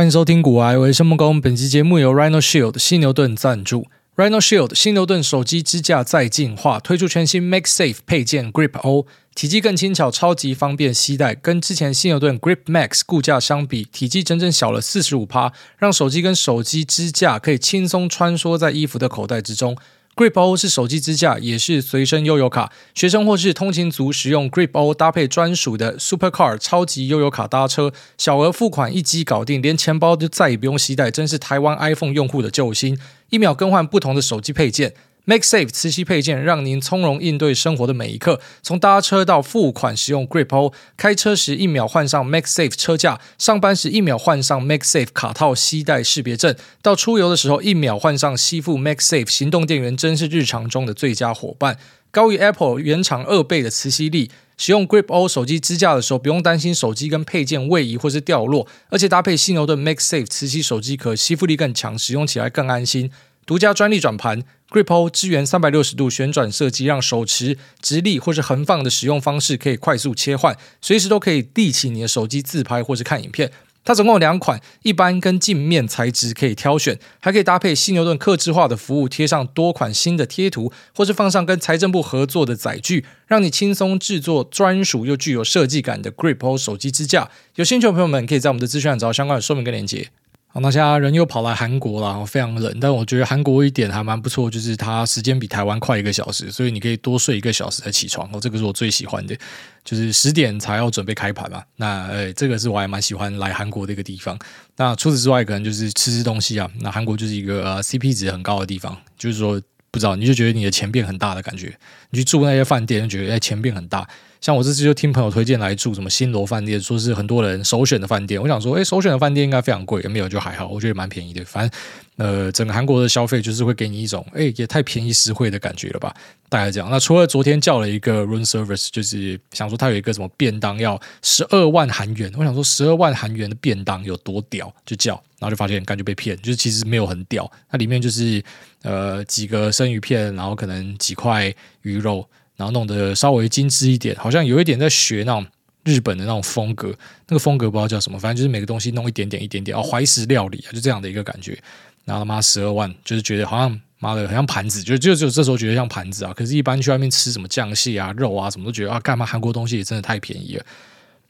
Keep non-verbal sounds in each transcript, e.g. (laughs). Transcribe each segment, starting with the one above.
欢迎收听古癌，我是孟恭。本期节目由 Rhino Shield 犀牛盾赞助。Rhino Shield 犀牛盾手机支架再进化，推出全新 Make Safe 配件 Grip O，体积更轻巧，超级方便携带。跟之前犀牛盾 Grip Max 固架相比，体积整整小了四十五趴，让手机跟手机支架可以轻松穿梭在衣服的口袋之中。Grip O 是手机支架，也是随身悠游卡。学生或是通勤族使用 Grip O 搭配专属的 Super Car 超级悠游卡搭车，小额付款一机搞定，连钱包都再也不用携带，真是台湾 iPhone 用户的救星！一秒更换不同的手机配件。MagSafe 磁吸配件让您从容应对生活的每一刻，从搭车到付款使用 Grip O，开车时一秒换上 MagSafe 车架，上班时一秒换上 MagSafe 卡套吸带识别证，到出游的时候一秒换上吸附 MagSafe 行动电源，真是日常中的最佳伙伴。高于 Apple 原厂二倍的磁吸力，使用 Grip O 手机支架的时候不用担心手机跟配件位移或是掉落，而且搭配犀牛盾 MagSafe 磁吸手机壳，吸附力更强，使用起来更安心。独家专利转盘。Grip-O 支援三百六十度旋转设计，让手持、直立或是横放的使用方式可以快速切换，随时都可以立起你的手机自拍或是看影片。它总共有两款，一般跟镜面材质可以挑选，还可以搭配犀牛盾客制化的服务，贴上多款新的贴图，或是放上跟财政部合作的载具，让你轻松制作专属又具有设计感的 Grip-O 手机支架。有兴趣的朋友们，可以在我们的资讯栏找到相关的说明跟链接。好，那现在人又跑来韩国了，然后非常冷。但我觉得韩国一点还蛮不错，就是它时间比台湾快一个小时，所以你可以多睡一个小时才起床。哦，这个是我最喜欢的，就是十点才要准备开盘嘛。那呃，这个是我还蛮喜欢来韩国的一个地方。那除此之外，可能就是吃吃东西啊。那韩国就是一个呃 CP 值很高的地方，就是说不知道你就觉得你的钱变很大的感觉。你去住那些饭店，就觉得哎钱变很大。像我这次就听朋友推荐来住什么新罗饭店，说是很多人首选的饭店。我想说，哎，首选的饭店应该非常贵，没有就还好，我觉得蛮便宜的。反正，呃，整个韩国的消费就是会给你一种，哎，也太便宜实惠的感觉了吧？大概这样。那除了昨天叫了一个 room service，就是想说他有一个什么便当要十二万韩元，我想说十二万韩元的便当有多屌，就叫，然后就发现感觉被骗，就是其实没有很屌，它里面就是呃几个生鱼片，然后可能几块鱼肉。然后弄得稍微精致一点，好像有一点在学那种日本的那种风格，那个风格不知道叫什么，反正就是每个东西弄一点点一点点哦，怀石料理啊，就这样的一个感觉。然后他妈十二万，就是觉得好像妈的很像盘子，就就就这时候觉得像盘子啊。可是，一般去外面吃什么酱蟹啊、肉啊什么，都觉得啊，干嘛韩国东西也真的太便宜了。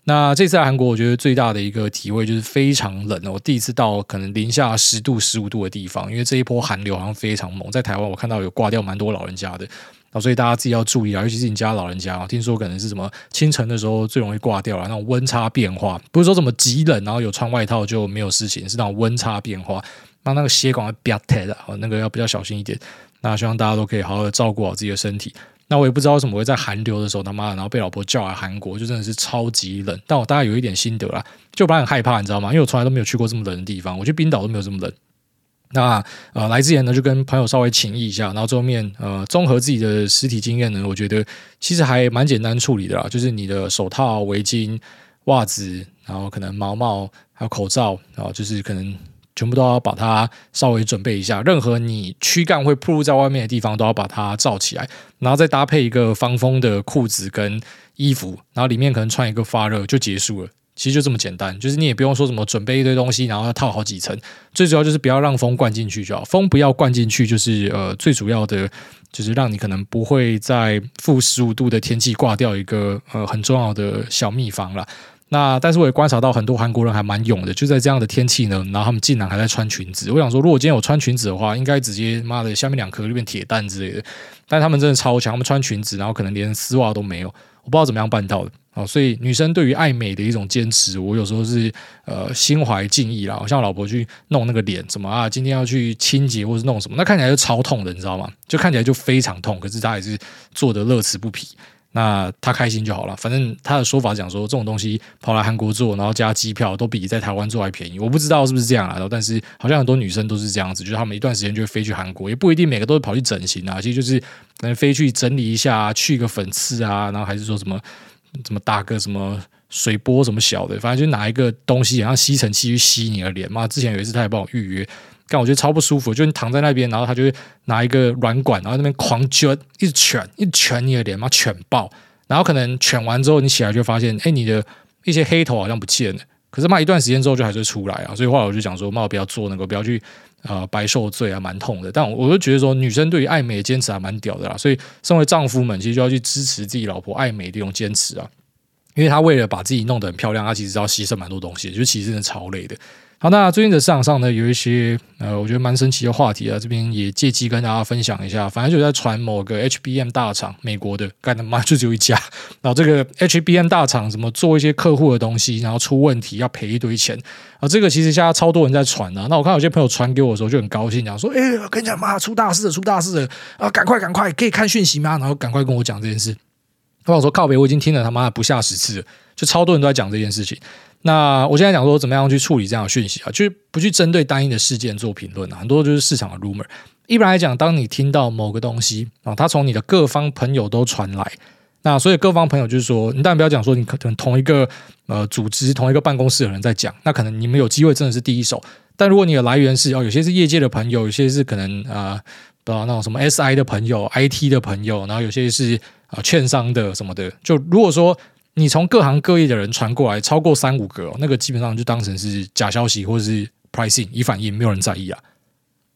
那这次来韩国，我觉得最大的一个体会就是非常冷哦。我第一次到可能零下十度、十五度的地方，因为这一波寒流好像非常猛，在台湾我看到有挂掉蛮多老人家的。所以大家自己要注意啊，尤其是你家老人家，听说可能是什么清晨的时候最容易挂掉了，那种温差变化，不是说什么极冷然后有穿外套就没有事情，是那种温差变化，那那个血管会比较疼的，那个要比较小心一点。那希望大家都可以好好的照顾好自己的身体。那我也不知道为什么会在寒流的时候他妈的，然后被老婆叫来韩国，就真的是超级冷。但我大概有一点心得啦，就不然很害怕，你知道吗？因为我从来都没有去过这么冷的地方，我去冰岛都没有这么冷。那呃，来之前呢，就跟朋友稍微请益一下，然后最后面呃，综合自己的实体经验呢，我觉得其实还蛮简单处理的啦，就是你的手套、围巾、袜子，然后可能毛毛，还有口罩，然后就是可能全部都要把它稍微准备一下，任何你躯干会暴露在外面的地方都要把它罩起来，然后再搭配一个防风的裤子跟衣服，然后里面可能穿一个发热就结束了。其实就这么简单，就是你也不用说什么准备一堆东西，然后要套好几层。最主要就是不要让风灌进去就好，风不要灌进去，就是呃最主要的，就是让你可能不会在负十五度的天气挂掉一个呃很重要的小秘方啦。那但是我也观察到很多韩国人还蛮勇的，就在这样的天气呢，然后他们竟然还在穿裙子。我想说，如果今天我穿裙子的话，应该直接妈的下面两颗就变铁蛋之类的。但他们真的超强，他们穿裙子，然后可能连丝袜都没有，我不知道怎么样办到的。哦，所以女生对于爱美的一种坚持，我有时候是呃心怀敬意啦。我像我老婆去弄那个脸，什么啊，今天要去清洁或者弄什么，那看起来就超痛的，你知道吗？就看起来就非常痛，可是她也是做的乐此不疲。那她开心就好了，反正她的说法讲说，这种东西跑来韩国做，然后加机票都比在台湾做还便宜。我不知道是不是这样来的，但是好像很多女生都是这样子，就是她们一段时间就会飞去韩国，也不一定每个都是跑去整形啊，其实就是能飞去整理一下，去个粉刺啊，然后还是说什么。怎么打个什么水波什么小的，反正就拿一个东西，然后吸尘器去吸你的脸嘛。之前有一次他也帮我预约，但我觉得超不舒服，就你躺在那边，然后他就拿一个软管，然后那边狂卷，一直卷，一直卷你的脸嘛，卷爆。然后可能卷完之后，你起来就发现，哎，你的一些黑头好像不见了，可是嘛，一段时间之后就还是出来啊。所以后来我就想说，嘛，我不要做那个，不要去呃白受罪啊，蛮痛的。但我我就觉得说，女生对于爱美的坚持还蛮屌的啦。所以身为丈夫们，其实就要去支持自己老婆爱美的这种坚持啊。因为她为了把自己弄得很漂亮，她其实要牺牲蛮多东西，就其实真的超累的。好，那最近的市场上呢，有一些呃，我觉得蛮神奇的话题啊，这边也借机跟大家分享一下。反正就在传某个 HBM 大厂，美国的，干他妈就只有一家。然后这个 HBM 大厂怎么做一些客户的东西，然后出问题要赔一堆钱啊？这个其实现在超多人在传啊。那我看有些朋友传给我的时候就很高兴，讲说：“哎，我跟你讲妈，出大事了，出大事了啊！赶快赶快，可以看讯息吗？然后赶快跟我讲这件事。”我想说靠北，我已经听了他妈不下十次了，就超多人都在讲这件事情。那我现在讲说怎么样去处理这样的讯息啊，就是不去针对单一的事件做评论啊，很多就是市场的 rumor。一般来讲，当你听到某个东西啊，它从你的各方朋友都传来，那所以各方朋友就是说，你当然不要讲说你可能同一个呃组织、同一个办公室的人在讲，那可能你们有机会真的是第一手。但如果你的来源是哦，有些是业界的朋友，有些是可能啊，不知道那种什么 SI 的朋友、IT 的朋友，然后有些是啊券商的什么的，就如果说。你从各行各业的人传过来超过三五个，那个基本上就当成是假消息或者是 pricing 以反应，没有人在意啊。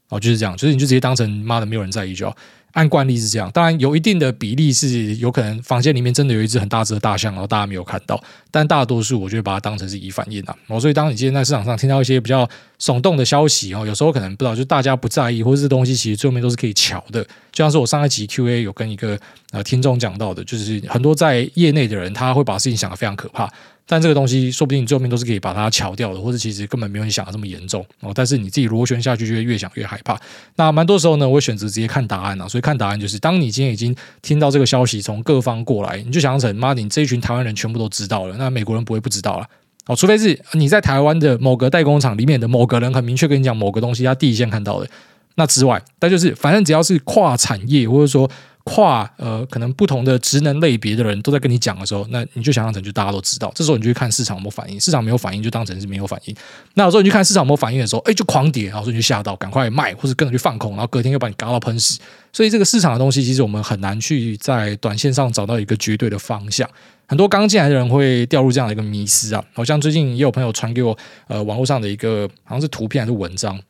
哦，就是这样，就是你就直接当成妈的没有人在意就好。按惯例是这样，当然有一定的比例是有可能房间里面真的有一只很大只的大象，然后大家没有看到，但大多数我就会把它当成是已反应啊。哦，所以当你今天在市场上听到一些比较耸动的消息哦，有时候可能不知道，就大家不在意，或者是东西其实最后面都是可以瞧的。就像是我上一集 Q&A 有跟一个呃听众讲到的，就是很多在业内的人他会把事情想得非常可怕。但这个东西说不定你最后面都是可以把它敲掉的，或者其实根本没有你想的这么严重哦。但是你自己螺旋下去就会越想越害怕。那蛮多时候呢，我会选择直接看答案啊。所以看答案就是，当你今天已经听到这个消息从各方过来，你就想成妈，你这一群台湾人全部都知道了，那美国人不会不知道了哦。除非是你在台湾的某个代工厂里面的某个人很明确跟你讲某个东西，他第一线看到的。那之外，但就是反正只要是跨产业或者说。跨呃，可能不同的职能类别的人都在跟你讲的时候，那你就想象成就大家都知道。这时候你就去看市场有没有反应，市场没有反应就当成是没有反应。那有时候你去看市场有没有反应的时候，哎，就狂跌，然后所以你就吓到，赶快卖或者跟着去放空，然后隔天又把你嘎到喷死。所以这个市场的东西，其实我们很难去在短线上找到一个绝对的方向。很多刚进来的人会掉入这样的一个迷思啊。好像最近也有朋友传给我，呃，网络上的一个好像是图片还是文章。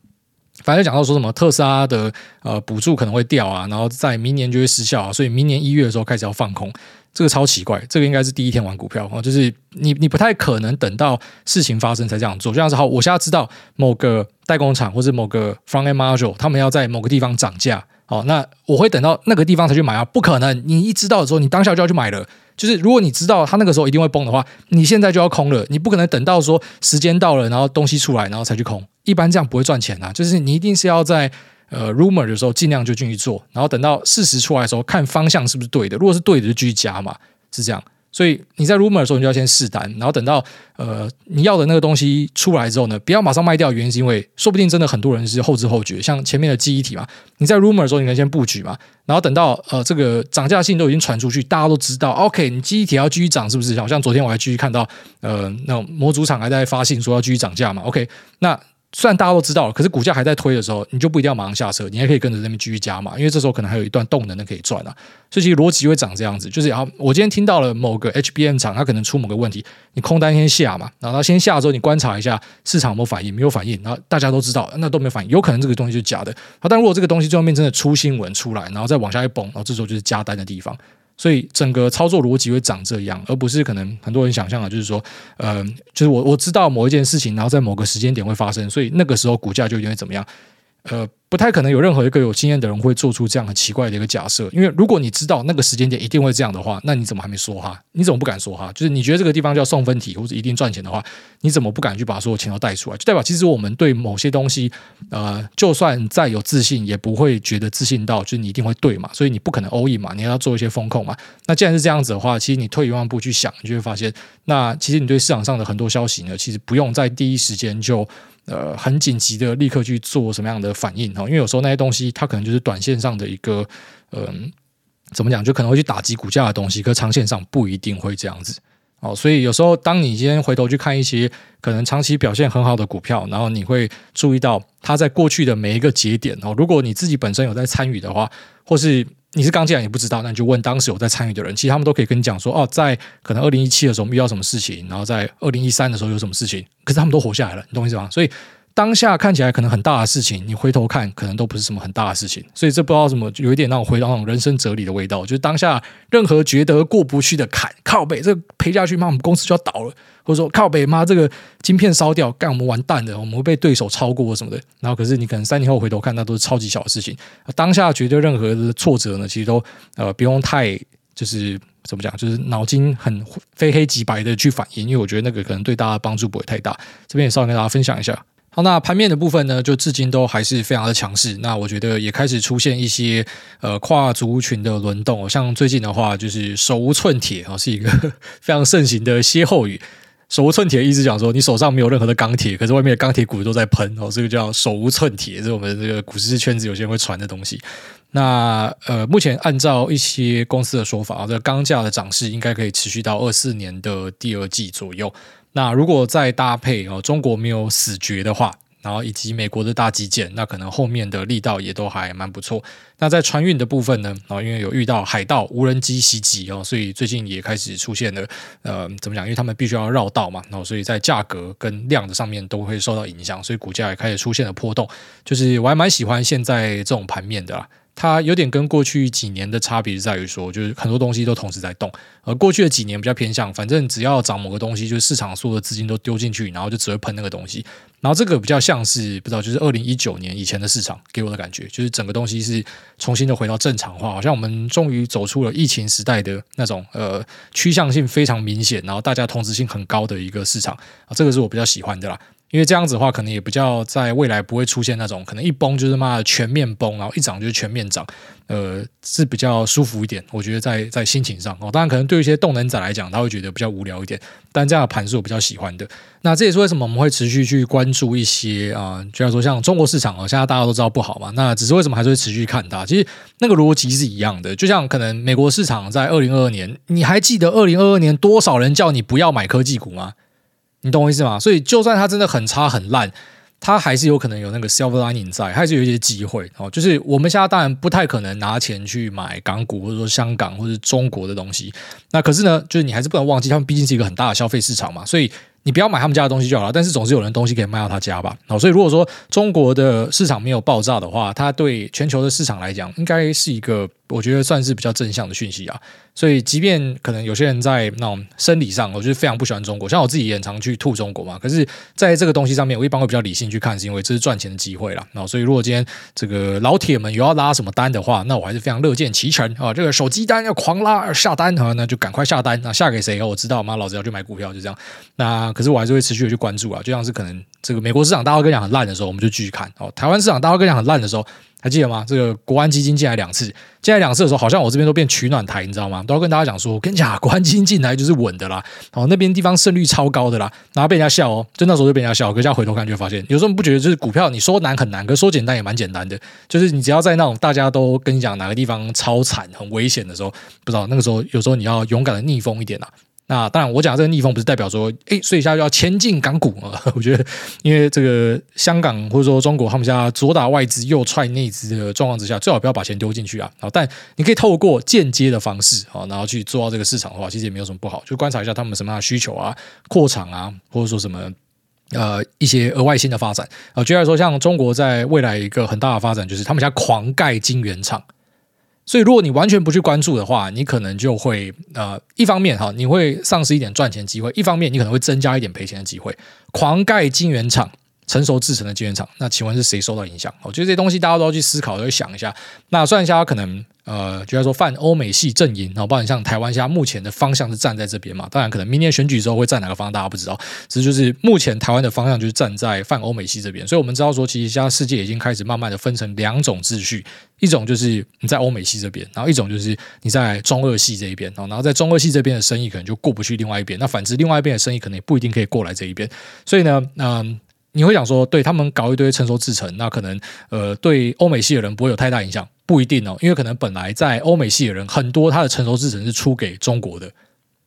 反正讲到说什么特斯拉的呃补助可能会掉啊，然后在明年就会失效啊，所以明年一月的时候开始要放空，这个超奇怪，这个应该是第一天玩股票啊，就是你你不太可能等到事情发生才这样做，就像是好，我现在知道某个代工厂或者某个 front end module 他们要在某个地方涨价，好，那我会等到那个地方才去买啊，不可能，你一知道的时候，你当下就要去买了。就是如果你知道他那个时候一定会崩的话，你现在就要空了。你不可能等到说时间到了，然后东西出来，然后才去空。一般这样不会赚钱啊。就是你一定是要在呃 rumor 的时候尽量就进去做，然后等到事实出来的时候，看方向是不是对的。如果是对的，就继续加嘛，是这样。所以你在 rumor 的时候，你就要先试单，然后等到呃你要的那个东西出来之后呢，不要马上卖掉。原因是因为说不定真的很多人是后知后觉，像前面的记忆体嘛，你在 rumor 的时候，你可以先布局嘛，然后等到呃这个涨价信都已经传出去，大家都知道，OK，你记忆体要继续涨，是不是？好像昨天我还继续看到呃那种模组厂还在发信说要继续涨价嘛，OK，那。虽然大家都知道，可是股价还在推的时候，你就不一定要马上下车，你还可以跟着那边继续加码，因为这时候可能还有一段动能的可以赚啊。所以其实逻辑会长这样子，就是啊，我今天听到了某个 HBM 厂，它可能出某个问题，你空单先下嘛，然后它先下之后，你观察一下市场有没有反应，没有反应，然后大家都知道那都没反应，有可能这个东西是假的。好，但如果这个东西最后面真的出新闻出来，然后再往下一崩，然后这时候就是加单的地方。所以整个操作逻辑会长这样，而不是可能很多人想象的，就是说，呃，就是我我知道某一件事情，然后在某个时间点会发生，所以那个时候股价就一定会怎么样，呃。不太可能有任何一个有经验的人会做出这样很奇怪的一个假设，因为如果你知道那个时间点一定会这样的话，那你怎么还没说哈？你怎么不敢说哈？就是你觉得这个地方叫送分题或者一定赚钱的话，你怎么不敢去把所有钱都带出来？就代表其实我们对某些东西，呃，就算再有自信，也不会觉得自信到就是你一定会对嘛，所以你不可能 all in 嘛，你要做一些风控嘛。那既然是这样子的话，其实你退一万步去想，你就会发现，那其实你对市场上的很多消息呢，其实不用在第一时间就。呃，很紧急的，立刻去做什么样的反应哈？因为有时候那些东西，它可能就是短线上的一个，嗯、怎么讲，就可能会去打击股价的东西，可长线上不一定会这样子。哦，所以有时候当你今天回头去看一些可能长期表现很好的股票，然后你会注意到它在过去的每一个节点哦，如果你自己本身有在参与的话，或是你是刚进来你不知道，那你就问当时有在参与的人，其实他们都可以跟你讲说，哦，在可能二零一七的时候我们遇到什么事情，然后在二零一三的时候有什么事情，可是他们都活下来了，你懂我意思吗？所以。当下看起来可能很大的事情，你回头看可能都不是什么很大的事情，所以这不知道什么，有一点让我回到那种人生哲理的味道。就是当下任何觉得过不去的坎，靠北这个赔下去，妈，我们公司就要倒了，或者说靠北妈这个晶片烧掉，干我们完蛋的，我们会被对手超过什么的。然后可是你可能三年后回头看，那都是超级小的事情。当下觉得任何的挫折呢，其实都呃不用太就是怎么讲，就是脑筋很非黑即白的去反应，因为我觉得那个可能对大家帮助不会太大。这边也稍微跟大家分享一下。好，那盘面的部分呢，就至今都还是非常的强势。那我觉得也开始出现一些呃跨族群的轮动，像最近的话，就是手无寸铁啊，是一个 (laughs) 非常盛行的歇后语。手无寸铁意思讲说，你手上没有任何的钢铁，可是外面的钢铁股都在喷哦，这个叫手无寸铁，这是我们这个股市圈子有些人会传的东西。那呃，目前按照一些公司的说法啊，这个钢价的涨势应该可以持续到二四年的第二季左右。那如果再搭配哦，中国没有死绝的话，然后以及美国的大基建，那可能后面的力道也都还蛮不错。那在船运的部分呢，然后因为有遇到海盗无人机袭击哦，所以最近也开始出现了呃，怎么讲？因为他们必须要绕道嘛，然后所以在价格跟量的上面都会受到影响，所以股价也开始出现了波动。就是我还蛮喜欢现在这种盘面的啦。它有点跟过去几年的差别在于说，就是很多东西都同时在动，而过去的几年比较偏向，反正只要涨某个东西，就是市场所有的资金都丢进去，然后就只会喷那个东西。然后这个比较像是不知道，就是二零一九年以前的市场给我的感觉，就是整个东西是重新的回到正常化，好像我们终于走出了疫情时代的那种呃趋向性非常明显，然后大家同质性很高的一个市场啊，这个是我比较喜欢的啦。因为这样子的话，可能也比较在未来不会出现那种可能一崩就是妈的全面崩，然后一涨就是全面涨，呃，是比较舒服一点。我觉得在在心情上哦，当然可能对于一些动能仔来讲，他会觉得比较无聊一点。但这样的盘是我比较喜欢的。那这也是为什么我们会持续去关注一些啊，就像说像中国市场哦，现在大家都知道不好嘛。那只是为什么还是会持续看它？其实那个逻辑是一样的。就像可能美国市场在二零二二年，你还记得二零二二年多少人叫你不要买科技股吗？你懂我意思吗？所以就算它真的很差很烂，它还是有可能有那个 silver lining 在，还是有一些机会哦。就是我们现在当然不太可能拿钱去买港股，或者说香港或者中国的东西。那可是呢，就是你还是不能忘记，他们毕竟是一个很大的消费市场嘛，所以。你不要买他们家的东西就好了，但是总是有人东西可以卖到他家吧。好，所以如果说中国的市场没有爆炸的话，它对全球的市场来讲，应该是一个我觉得算是比较正向的讯息啊。所以，即便可能有些人在那种生理上，我觉得非常不喜欢中国，像我自己也很常去吐中国嘛。可是，在这个东西上面，我一般会比较理性去看，是因为这是赚钱的机会啦。那所以，如果今天这个老铁们有要拉什么单的话，那我还是非常乐见其成啊。这个手机单要狂拉下单啊，那就赶快下单。那下给谁？我知道，妈，老子要去买股票，就这样。那可是我还是会持续的去关注啊，就像是可能这个美国市场大家跟你讲很烂的时候，我们就继续看哦。台湾市场大家跟你讲很烂的时候，还记得吗？这个国安基金进来两次，进来两次的时候，好像我这边都变取暖台，你知道吗？都要跟大家讲说，跟你讲，(laughs) 国安基金进来就是稳的啦，哦，那边地方胜率超高的啦，然后被人家笑哦，就那时候就被人家笑，可是现在回头看就发现，有时候不觉得就是股票，你说难很难，可是说简单也蛮简单的，就是你只要在那种大家都跟你讲哪个地方超惨、很危险的时候，不知道那个时候，有时候你要勇敢的逆风一点啊。那当然，我讲这个逆风不是代表说，哎，所以现在就要前进港股啊。(laughs) 我觉得，因为这个香港或者说中国，他们家左打外资右踹内资的状况之下，最好不要把钱丢进去啊。好，但你可以透过间接的方式啊，然后去做到这个市场的话，其实也没有什么不好。就观察一下他们什么样的需求啊，扩厂啊，或者说什么呃一些额外新的发展啊。举例来说，像中国在未来一个很大的发展，就是他们家狂盖晶圆厂。所以，如果你完全不去关注的话，你可能就会呃，一方面哈，你会丧失一点赚钱机会；一方面，你可能会增加一点赔钱的机会。狂盖晶圆厂，成熟制成的晶圆厂，那请问是谁受到影响？我觉得这些东西大家都要去思考，都去想一下。那算一下，可能。呃，就要说泛欧美系阵营，然后包括像台湾，现在目前的方向是站在这边嘛？当然，可能明年选举之后会站哪个方向，大家不知道。只是就是目前台湾的方向就是站在泛欧美系这边，所以我们知道说，其实现在世界已经开始慢慢的分成两种秩序，一种就是你在欧美系这边，然后一种就是你在中二系这一边，然后在中二系这边的生意可能就过不去另外一边，那反之另外一边的生意可能也不一定可以过来这一边。所以呢，嗯、你会想说，对他们搞一堆成熟制程，那可能呃对欧美系的人不会有太大影响。不一定哦，因为可能本来在欧美系的人很多，他的成熟制程是出给中国的，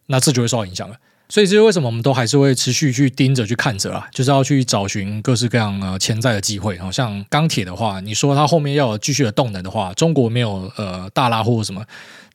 那这就会受到影响了。所以这是为什么我们都还是会持续去盯着去看着啊，就是要去找寻各式各样呃潜在的机会。好像钢铁的话，你说它后面要有继续的动能的话，中国没有呃大拉货什么，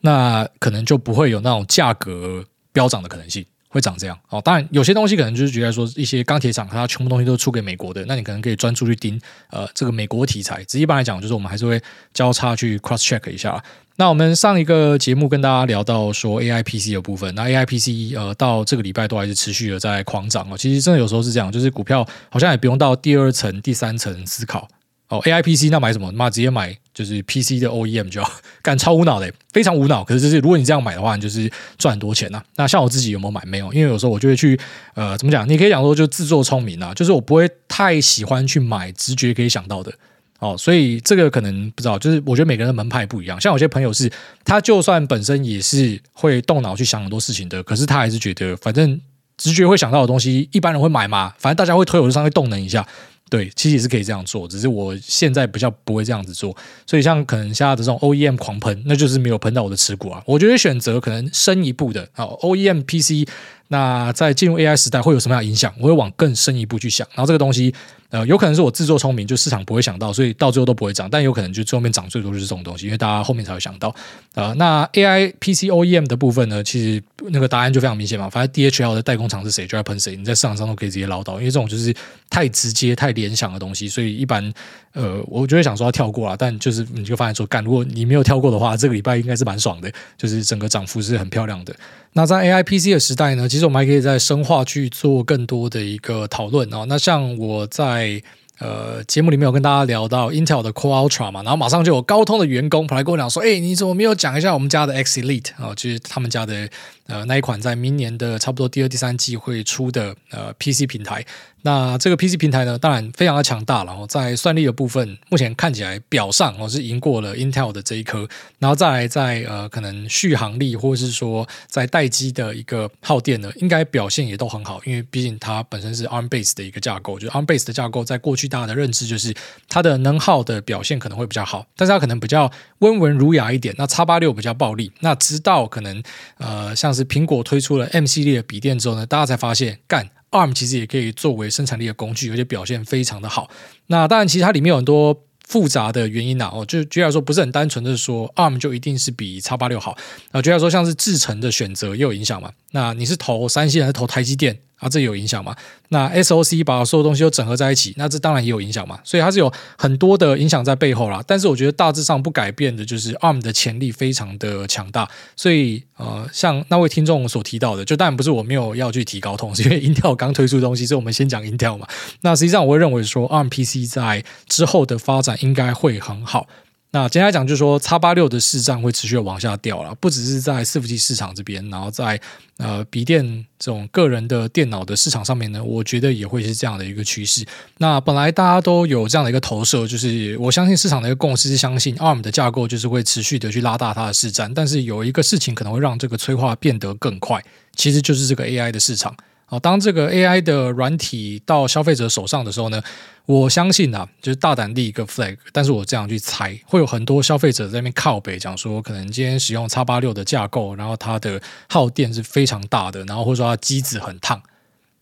那可能就不会有那种价格飙涨的可能性。会长这样哦，当然有些东西可能就是觉得说一些钢铁厂，它全部东西都出给美国的，那你可能可以专注去盯呃这个美国题材。只一般来讲，就是我们还是会交叉去 cross check 一下。那我们上一个节目跟大家聊到说 AI PC 的部分，那 AI PC 呃到这个礼拜都还是持续的在狂涨哦。其实真的有时候是这样，就是股票好像也不用到第二层、第三层思考。哦，AI PC 那买什么？妈直接买就是 PC 的 OEM 就要 (laughs) 干超无脑的，非常无脑。可是就是如果你这样买的话，你就是赚很多钱呐、那像我自己有没有买？没有，因为有时候我就会去呃，怎么讲？你可以讲说就自作聪明啊，就是我不会太喜欢去买直觉可以想到的哦。所以这个可能不知道，就是我觉得每个人的门派不一样。像有些朋友是，他就算本身也是会动脑去想很多事情的，可是他还是觉得反正直觉会想到的东西，一般人会买嘛，反正大家会推，我就上去动能一下。对，其实也是可以这样做，只是我现在比较不会这样子做。所以像可能现在的这种 OEM 狂喷，那就是没有喷到我的持股啊。我觉得选择可能深一步的啊，OEM PC，那在进入 AI 时代会有什么样的影响？我会往更深一步去想。然后这个东西。呃，有可能是我自作聪明，就市场不会想到，所以到最后都不会涨。但有可能就最后面涨最多就是这种东西，因为大家后面才会想到。呃，那 AI PC OEM 的部分呢，其实那个答案就非常明显嘛。反正 DHL 的代工厂是谁，就要喷谁。你在市场上都可以直接捞到，因为这种就是太直接、太联想的东西，所以一般呃，我就会想说要跳过了。但就是你就发现说，干，如果你没有跳过的话，这个礼拜应该是蛮爽的，就是整个涨幅是很漂亮的。那在 AI PC 的时代呢，其实我们还可以在深化去做更多的一个讨论啊。那像我在呃节目里面有跟大家聊到 Intel 的 Core Ultra 嘛，然后马上就有高通的员工跑来跟我讲说：“哎，你怎么没有讲一下我们家的 X Elite 啊？就是他们家的呃那一款在明年的差不多第二、第三季会出的呃 PC 平台。”那这个 PC 平台呢，当然非常的强大了。然后在算力的部分，目前看起来表上哦是赢过了 Intel 的这一颗。然后再来在呃可能续航力或者是说在待机的一个耗电呢，应该表现也都很好。因为毕竟它本身是 ARM base 的一个架构，就是 ARM base 的架构，在过去大家的认知就是它的能耗的表现可能会比较好，但是它可能比较温文儒雅一点。那 X 八六比较暴力。那直到可能呃像是苹果推出了 M 系列的笔电之后呢，大家才发现干。ARM 其实也可以作为生产力的工具，而且表现非常的好。那当然，其实它里面有很多复杂的原因呐。哦，就举例来说，不是很单纯的说 ARM 就一定是比叉八六好。那，举例来说，像是制程的选择也有影响嘛。那你是投三星还是投台积电？啊，这有影响吗？那 SOC 把所有东西都整合在一起，那这当然也有影响嘛。所以它是有很多的影响在背后啦。但是我觉得大致上不改变的就是 ARM 的潜力非常的强大。所以呃，像那位听众所提到的，就当然不是我没有要去提高通，(laughs) 是因为 Intel 刚推出东西，所以我们先讲 Intel 嘛。那实际上我会认为说 ARM PC 在之后的发展应该会很好。那接下来讲就是说叉八六的市占会持续往下掉了，不只是在伺服器市场这边，然后在呃笔电这种个人的电脑的市场上面呢，我觉得也会是这样的一个趋势。那本来大家都有这样的一个投射，就是我相信市场的一个共识是相信 ARM 的架构就是会持续的去拉大它的市占，但是有一个事情可能会让这个催化变得更快，其实就是这个 AI 的市场。好，当这个 AI 的软体到消费者手上的时候呢，我相信啊，就是大胆立一个 flag，但是我这样去猜，会有很多消费者在那边靠北讲说，可能今天使用 X 八六的架构，然后它的耗电是非常大的，然后或者说它机子很烫，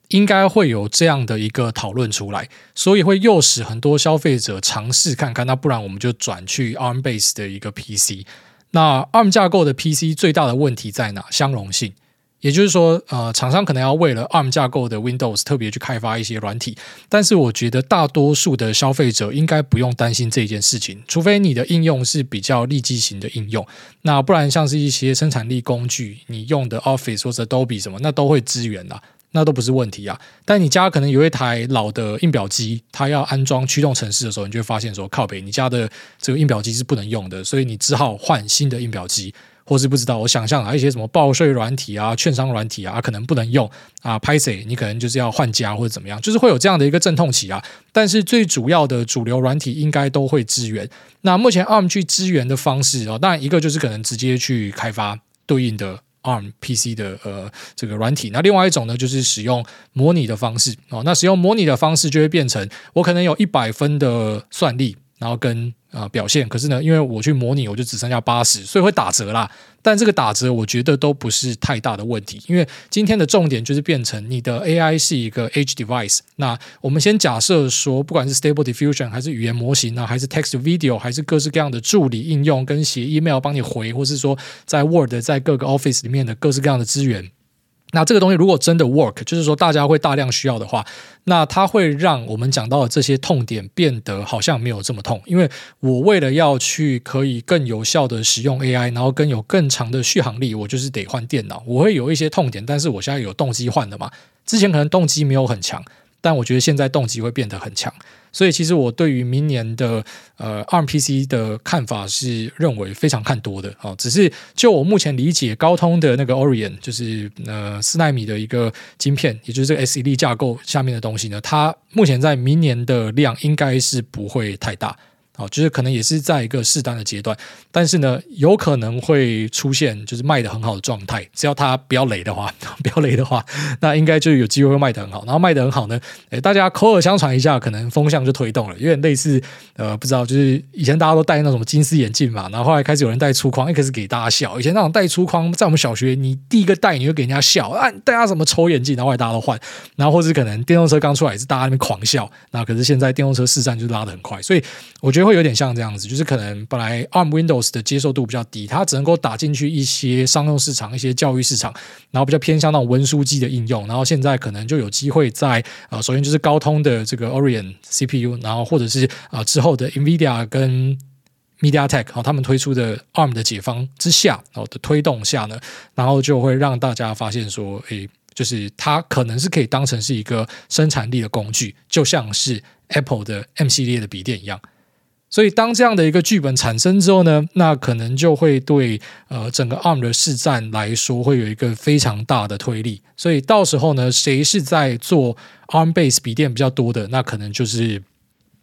应该会有这样的一个讨论出来，所以会诱使很多消费者尝试看看，那不然我们就转去 ARM base 的一个 PC。那 ARM 架构的 PC 最大的问题在哪？相容性。也就是说，呃，厂商可能要为了 ARM 架构的 Windows 特别去开发一些软体，但是我觉得大多数的消费者应该不用担心这件事情，除非你的应用是比较利基型的应用，那不然像是一些生产力工具，你用的 Office 或者 Adobe 什么，那都会支援啊，那都不是问题啊。但你家可能有一台老的印表机，它要安装驱动程式的时候，你就会发现说，靠北，你家的这个印表机是不能用的，所以你只好换新的印表机。或是不知道，我想象啊，一些什么报税软体啊、券商软体啊，可能不能用啊。拍谢，你可能就是要换家或者怎么样，就是会有这样的一个阵痛期啊。但是最主要的主流软体应该都会支援。那目前 ARM 去支援的方式啊，当然一个就是可能直接去开发对应的 ARM PC 的呃这个软体。那另外一种呢，就是使用模拟的方式哦。那使用模拟的方式就会变成，我可能有一百分的算力。然后跟呃表现，可是呢，因为我去模拟，我就只剩下八十，所以会打折啦。但这个打折，我觉得都不是太大的问题，因为今天的重点就是变成你的 AI 是一个 Edge device。那我们先假设说，不管是 Stable Diffusion 还是语言模型呢，还是 Text Video，还是各式各样的助理应用，跟写 email 帮你回，或是说在 Word 在各个 Office 里面的各式各样的资源。那这个东西如果真的 work，就是说大家会大量需要的话，那它会让我们讲到的这些痛点变得好像没有这么痛。因为我为了要去可以更有效的使用 AI，然后更有更长的续航力，我就是得换电脑。我会有一些痛点，但是我现在有动机换的嘛。之前可能动机没有很强，但我觉得现在动机会变得很强。所以其实我对于明年的呃 rmpc 的看法是认为非常看多的啊，只是就我目前理解，高通的那个 Orion 就是呃四纳米的一个晶片，也就是这个 S E D 架构下面的东西呢，它目前在明年的量应该是不会太大。哦，就是可能也是在一个适当的阶段，但是呢，有可能会出现就是卖的很好的状态，只要它不要雷的话，(laughs) 不要雷的话，那应该就有机会会卖的很好。然后卖的很好呢，诶，大家口耳相传一下，可能风向就推动了，有点类似呃，不知道，就是以前大家都戴那种金丝眼镜嘛，然后后来开始有人戴粗框，一开始给大家笑。以前那种戴粗框，在我们小学，你第一个戴你就给人家笑啊，戴他什么丑眼镜，然后后来大家都换，然后或者可能电动车刚出来也是大家那边狂笑，那可是现在电动车市占就拉得很快，所以我觉得。会有点像这样子，就是可能本来 ARM Windows 的接受度比较低，它只能够打进去一些商用市场、一些教育市场，然后比较偏向那种文书机的应用。然后现在可能就有机会在呃，首先就是高通的这个 Orion CPU，然后或者是啊、呃、之后的 NVIDIA 跟 MediaTek 啊、哦、他们推出的 ARM 的解方之下，然后的推动下呢，然后就会让大家发现说，诶，就是它可能是可以当成是一个生产力的工具，就像是 Apple 的 M 系列的笔电一样。所以，当这样的一个剧本产生之后呢，那可能就会对呃整个 ARM 的市占来说会有一个非常大的推力。所以到时候呢，谁是在做 ARM base 笔电比较多的，那可能就是。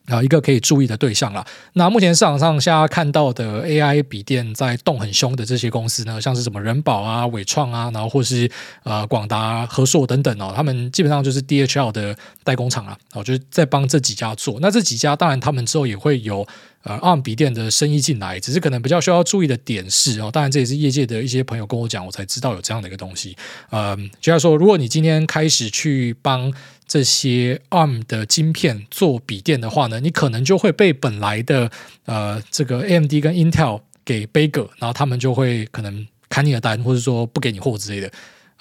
啊，一个可以注意的对象了。那目前市场上现在看到的 AI 笔电在动很凶的这些公司呢，像是什么人保啊、纬创啊，然后或是呃广达、和硕等等哦，他们基本上就是 DHL 的代工厂啊，哦，就是在帮这几家做。那这几家当然他们之后也会有呃 ARM 笔电的生意进来，只是可能比较需要注意的点是哦，当然这也是业界的一些朋友跟我讲，我才知道有这样的一个东西。呃，就像说，如果你今天开始去帮这些 ARM 的晶片做笔电的话呢，你可能就会被本来的呃这个 AMD 跟 Intel 给背个，然后他们就会可能砍你的单，或者说不给你货之类的。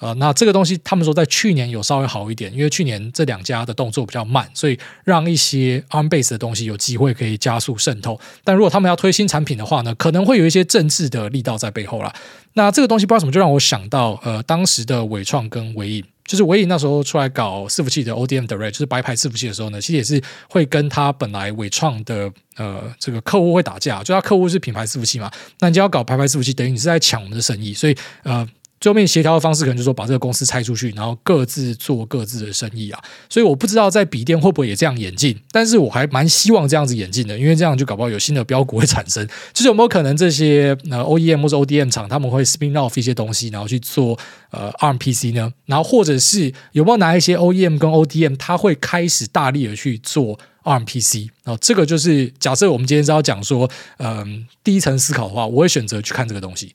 呃，那这个东西他们说在去年有稍微好一点，因为去年这两家的动作比较慢，所以让一些 ARM base 的东西有机会可以加速渗透。但如果他们要推新产品的话呢，可能会有一些政治的力道在背后啦。那这个东西不知道什么，就让我想到呃当时的伟创跟纬颖。就是唯一那时候出来搞伺服器的 ODM Direct，就是白牌伺服器的时候呢，其实也是会跟他本来伟创的呃这个客户会打架，就他客户是品牌伺服器嘛，那你就要搞白牌伺服器，等于你是在抢我们的生意，所以呃。最后面协调的方式可能就是说把这个公司拆出去，然后各自做各自的生意啊。所以我不知道在笔电会不会也这样演进，但是我还蛮希望这样子演进的，因为这样就搞不好有新的标股会产生。就是有没有可能这些呃 OEM 或者 ODM 厂他们会 spin off 一些东西，然后去做呃 R M P C 呢？然后或者是有没有哪一些 OEM 跟 ODM 他会开始大力的去做 R M P C？然后这个就是假设我们今天是要讲说，嗯、第一层思考的话，我会选择去看这个东西。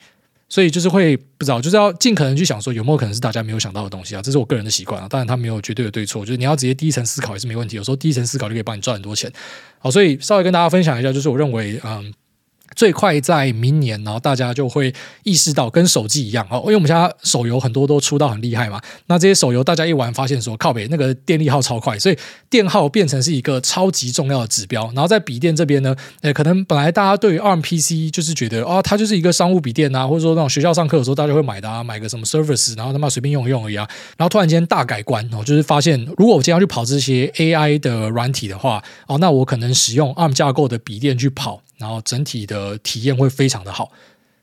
所以就是会不知道，就是要尽可能去想说有没有可能是大家没有想到的东西啊，这是我个人的习惯啊。当然，它没有绝对的对错，就是你要直接第一层思考也是没问题。有时候第一层思考就可以帮你赚很多钱。好，所以稍微跟大家分享一下，就是我认为，嗯。最快在明年，然后大家就会意识到跟手机一样哦，因为我们现在手游很多都出到很厉害嘛。那这些手游大家一玩发现说靠北那个电力耗超快，所以电耗变成是一个超级重要的指标。然后在笔电这边呢，诶，可能本来大家对于 ARM PC 就是觉得、哦，它就是一个商务笔电啊，或者说那种学校上课的时候大家会买的啊，买个什么 Surface，然后他妈随便用一用而已啊。然后突然间大改观哦，就是发现如果我今天要去跑这些 AI 的软体的话，哦，那我可能使用 ARM 架构的笔电去跑。然后整体的体验会非常的好，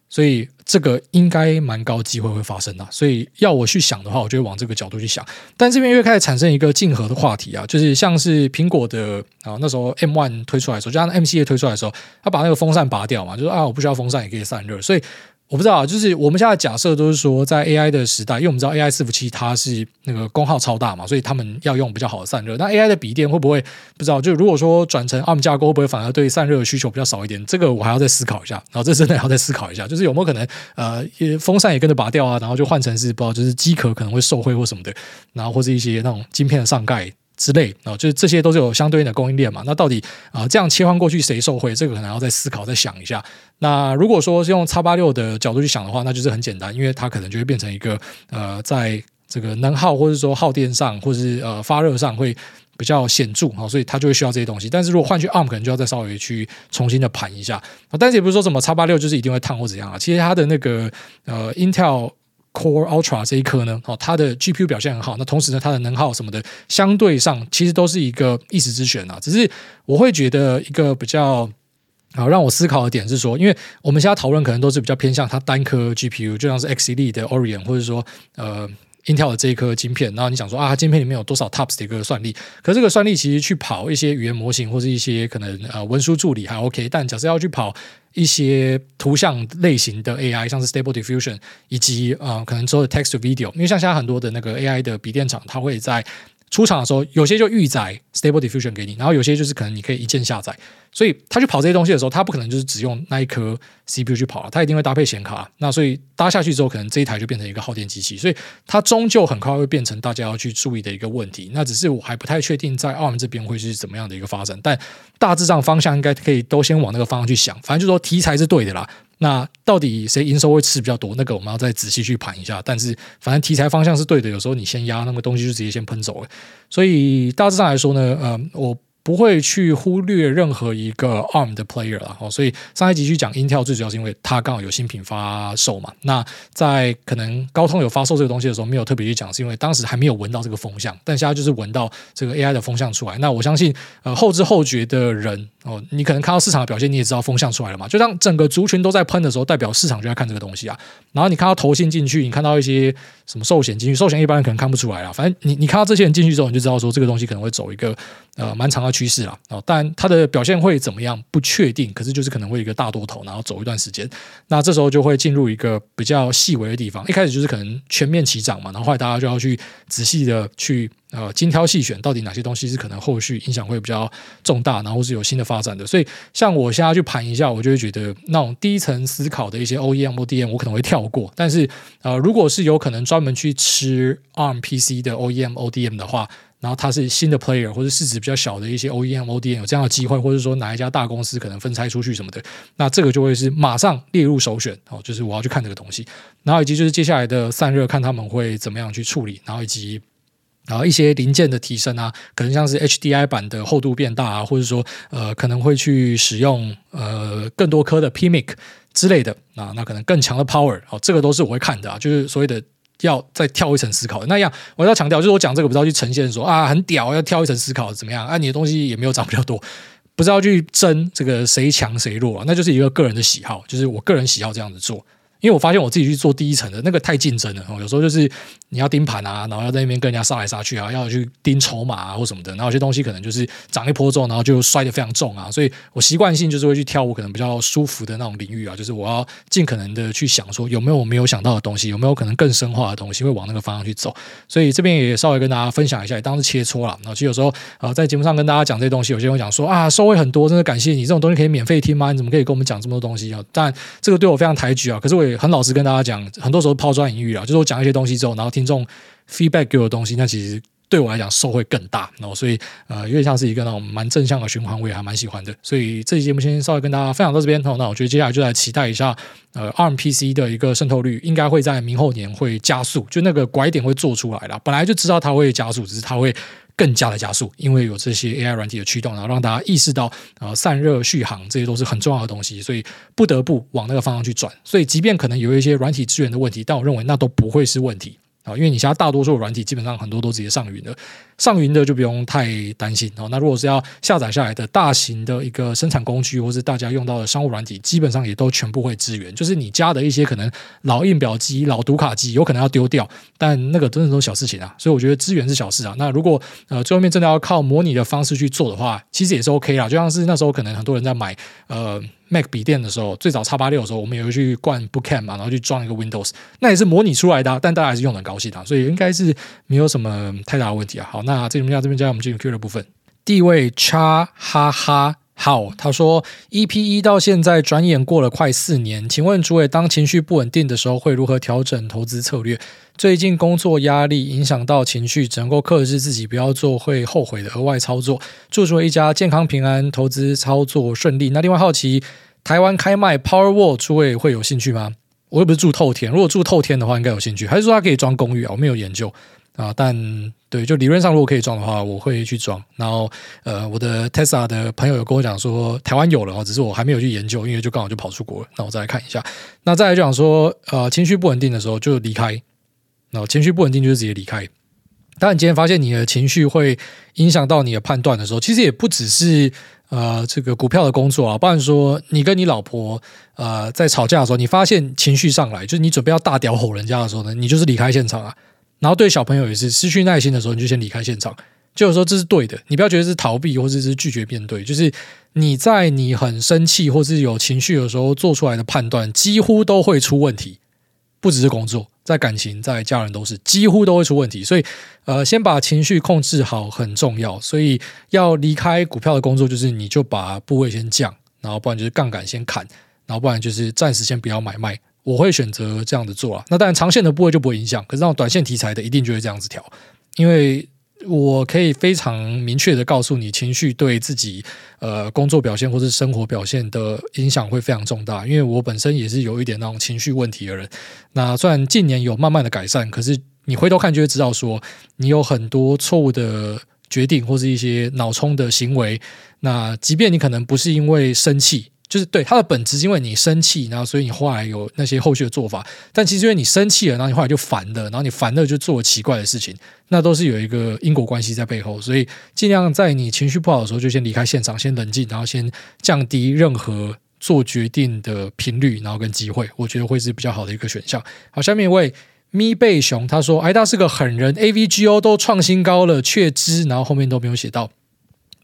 所以这个应该蛮高机会会发生的。所以要我去想的话，我就会往这个角度去想。但这边又开始产生一个竞合的话题啊，就是像是苹果的啊，那时候 M one 推出来的时候，就按 M 系列推出来的时候，他把那个风扇拔掉嘛，就是啊，我不需要风扇也可以散热，所以。我不知道啊，就是我们现在假设都是说，在 AI 的时代，因为我们知道 AI 伺服器它是那个功耗超大嘛，所以他们要用比较好的散热。那 AI 的笔电会不会不知道？就如果说转成 ARM 架构，会不会反而对散热的需求比较少一点？这个我还要再思考一下。然后这真的要再思考一下，就是有没有可能呃，风扇也跟着拔掉啊，然后就换成是不知道，就是机壳可能会受惠或什么的，然后或是一些那种晶片的上盖。之类啊，就是这些都是有相对应的供应链嘛。那到底啊，这样切换过去谁受惠？这个可能要再思考、再想一下。那如果说是用叉八六的角度去想的话，那就是很简单，因为它可能就会变成一个呃，在这个能耗或者说耗电上，或者是呃发热上会比较显著啊，所以它就会需要这些东西。但是如果换去 ARM，可能就要再稍微去重新的盘一下。但是也不是说什么叉八六就是一定会烫或怎样啊。其实它的那个呃 Intel。Core Ultra 这一颗呢，哦，它的 GPU 表现很好，那同时呢，它的能耗什么的，相对上其实都是一个一时之选啊。只是我会觉得一个比较啊让我思考的点是说，因为我们现在讨论可能都是比较偏向它单颗 GPU，就像是 X Elite 的 Orion，或者说呃 Intel 的这一颗晶片，然后你想说啊，它晶片里面有多少 TOPS 的一个算力？可这个算力其实去跑一些语言模型或者一些可能呃文书助理还 OK，但假设要去跑。一些图像类型的 AI，像是 Stable Diffusion，以及、呃，可能之后的 Text to Video，因为像现在很多的那个 AI 的笔电厂，它会在出厂的时候，有些就预载 Stable Diffusion 给你，然后有些就是可能你可以一键下载。所以他去跑这些东西的时候，他不可能就是只用那一颗 CPU 去跑了，他一定会搭配显卡。那所以搭下去之后，可能这一台就变成一个耗电机器。所以它终究很快会变成大家要去注意的一个问题。那只是我还不太确定在 ARM 这边会是怎么样的一个发展，但大致上方向应该可以都先往那个方向去想。反正就说题材是对的啦。那到底谁营收会吃比较多？那个我们要再仔细去盘一下。但是反正题材方向是对的，有时候你先压那个东西就直接先喷走了。所以大致上来说呢，呃，我。不会去忽略任何一个 ARM 的 player 了，所以上一集去讲 Intel 最主要是因为它刚好有新品发售嘛。那在可能高通有发售这个东西的时候，没有特别去讲，是因为当时还没有闻到这个风向，但现在就是闻到这个 AI 的风向出来。那我相信，呃，后知后觉的人哦，你可能看到市场的表现，你也知道风向出来了嘛。就当整个族群都在喷的时候，代表市场就在看这个东西啊。然后你看到投信进去，你看到一些什么寿险进去，寿险一般人可能看不出来啊。反正你你看到这些人进去之后，你就知道说这个东西可能会走一个呃蛮长的趋势了哦。但它的表现会怎么样不确定，可是就是可能会一个大多头，然后走一段时间。那这时候就会进入一个比较细微的地方。一开始就是可能全面齐涨嘛，然后后来大家就要去仔细的去呃精挑细选，到底哪些东西是可能后续影响会比较重大，然后是有新的发展的。所以像我现在去盘一下，我就会觉得那种低层思考的一些 OEM、ODM，我可能会跳过。但是呃，如果是有可能专门去吃 ARM PC 的 OEM、ODM 的话，然后它是新的 player 或者市值比较小的一些 OEM、ODM 有这样的机会，或者说哪一家大公司可能分拆出去什么的，那这个就会是马上列入首选哦，就是我要去看这个东西。然后以及就是接下来的散热，看他们会怎么样去处理，然后以及然后一些零件的提升啊，可能像是 HDI 版的厚度变大啊，或者说呃可能会去使用呃更多颗的 PMIC 之类的啊，那可能更强的 power 哦，这个都是我会看的啊，就是所谓的。要再跳一层思考那样，我要强调，就是我讲这个不是要去呈现说啊很屌，要跳一层思考怎么样啊？你的东西也没有涨比较多，不是要去争这个谁强谁弱啊，那就是一个个人的喜好，就是我个人喜好这样子做。因为我发现我自己去做第一层的那个太竞争了，有时候就是你要盯盘啊，然后要在那边跟人家杀来杀去啊，要去盯筹码啊或什么的，然后有些东西可能就是涨一波之后，然后就摔得非常重啊，所以我习惯性就是会去挑我可能比较舒服的那种领域啊，就是我要尽可能的去想说有没有我没有想到的东西，有没有可能更深化的东西会往那个方向去走，所以这边也稍微跟大家分享一下，也当是切磋了。然后其实有时候啊，在节目上跟大家讲这些东西，有些人会讲说啊，收获很多，真的感谢你，这种东西可以免费听吗？你怎么可以跟我们讲这么多东西啊？但这个对我非常抬举啊，可是我也很老实跟大家讲。很多时候抛砖引玉啊，就是我讲一些东西之后，然后听众 feedback 给我的东西，那其实对我来讲收获更大。然后所以呃，有点像是一个那种蛮正向的循环，我也还蛮喜欢的。所以这期节目先稍微跟大家分享到这边。那我觉得接下来就来期待一下呃 rmpc 的一个渗透率，应该会在明后年会加速，就那个拐点会做出来了。本来就知道它会加速，只是它会。更加的加速，因为有这些 AI 软体的驱动，然后让大家意识到，呃，散热续航这些都是很重要的东西，所以不得不往那个方向去转。所以，即便可能有一些软体资源的问题，但我认为那都不会是问题啊，因为你现在大多数软体基本上很多都直接上云了，上云的就不用太担心哦。那如果是要下载下来的大型的一个生产工具，或是大家用到的商务软体，基本上也都全部会支援。就是你家的一些可能老印表机、老读卡机，有可能要丢掉，但那个真的都是小事情啊。所以我觉得支援是小事啊。那如果呃最后面真的要靠模拟的方式去做的话，其实也是 OK 啦。就像是那时候可能很多人在买呃。Mac 笔电的时候，最早叉八六的时候，我们也会去灌 Boot Camp 嘛，然后去装一个 Windows，那也是模拟出来的，但大家还是用的很高兴的，所以应该是没有什么太大的问题啊。好，那那这边讲这边加，我们进入 Q 的部分。第一位 Cha 哈哈好，他说 EP1 到现在转眼过了快四年，请问诸位，当情绪不稳定的时候，会如何调整投资策略？最近工作压力影响到情绪，只能够克制自己，不要做会后悔的额外操作。祝诸位一家健康平安，投资操作顺利。那另外好奇，台湾开卖 Powerwall，诸位会有兴趣吗？我又不是住透天，如果住透天的话，应该有兴趣。还是说它可以装公寓啊？我没有研究啊，但对，就理论上如果可以装的话，我会去装。然后呃，我的 Tesla 的朋友有跟我讲说，台湾有了，只是我还没有去研究，因为就刚好就跑出国了。那我再来看一下。那再来就讲说，呃，情绪不稳定的时候就离开。那情绪不稳定就是直接离开。当你今天发现你的情绪会影响到你的判断的时候，其实也不只是呃这个股票的工作啊。不然说你跟你老婆呃在吵架的时候，你发现情绪上来，就是你准备要大屌吼人家的时候呢，你就是离开现场啊。然后对小朋友也是失去耐心的时候，你就先离开现场。就有时候这是对的，你不要觉得是逃避或者是拒绝面对，就是你在你很生气或是有情绪的时候做出来的判断，几乎都会出问题，不只是工作。在感情，在家人都是几乎都会出问题，所以呃，先把情绪控制好很重要。所以要离开股票的工作，就是你就把部位先降，然后不然就是杠杆先砍，然后不然就是暂时先不要买卖。我会选择这样子做啊。那当然，长线的部位就不会影响，可是那种短线题材的一定就会这样子调，因为。我可以非常明确的告诉你，情绪对自己呃工作表现或是生活表现的影响会非常重大。因为我本身也是有一点那种情绪问题的人。那虽然近年有慢慢的改善，可是你回头看就会知道说，你有很多错误的决定或是一些脑冲的行为。那即便你可能不是因为生气。就是对它的本质，因为你生气，然后所以你后来有那些后续的做法。但其实因为你生气了，然后你后来就烦了，然后你烦了就做了奇怪的事情，那都是有一个因果关系在背后。所以尽量在你情绪不好的时候就先离开现场，先冷静，然后先降低任何做决定的频率，然后跟机会，我觉得会是比较好的一个选项。好，下面一位咪贝熊他说：“癌大是个狠人，AVGO 都创新高了，却知，然后后面都没有写到。”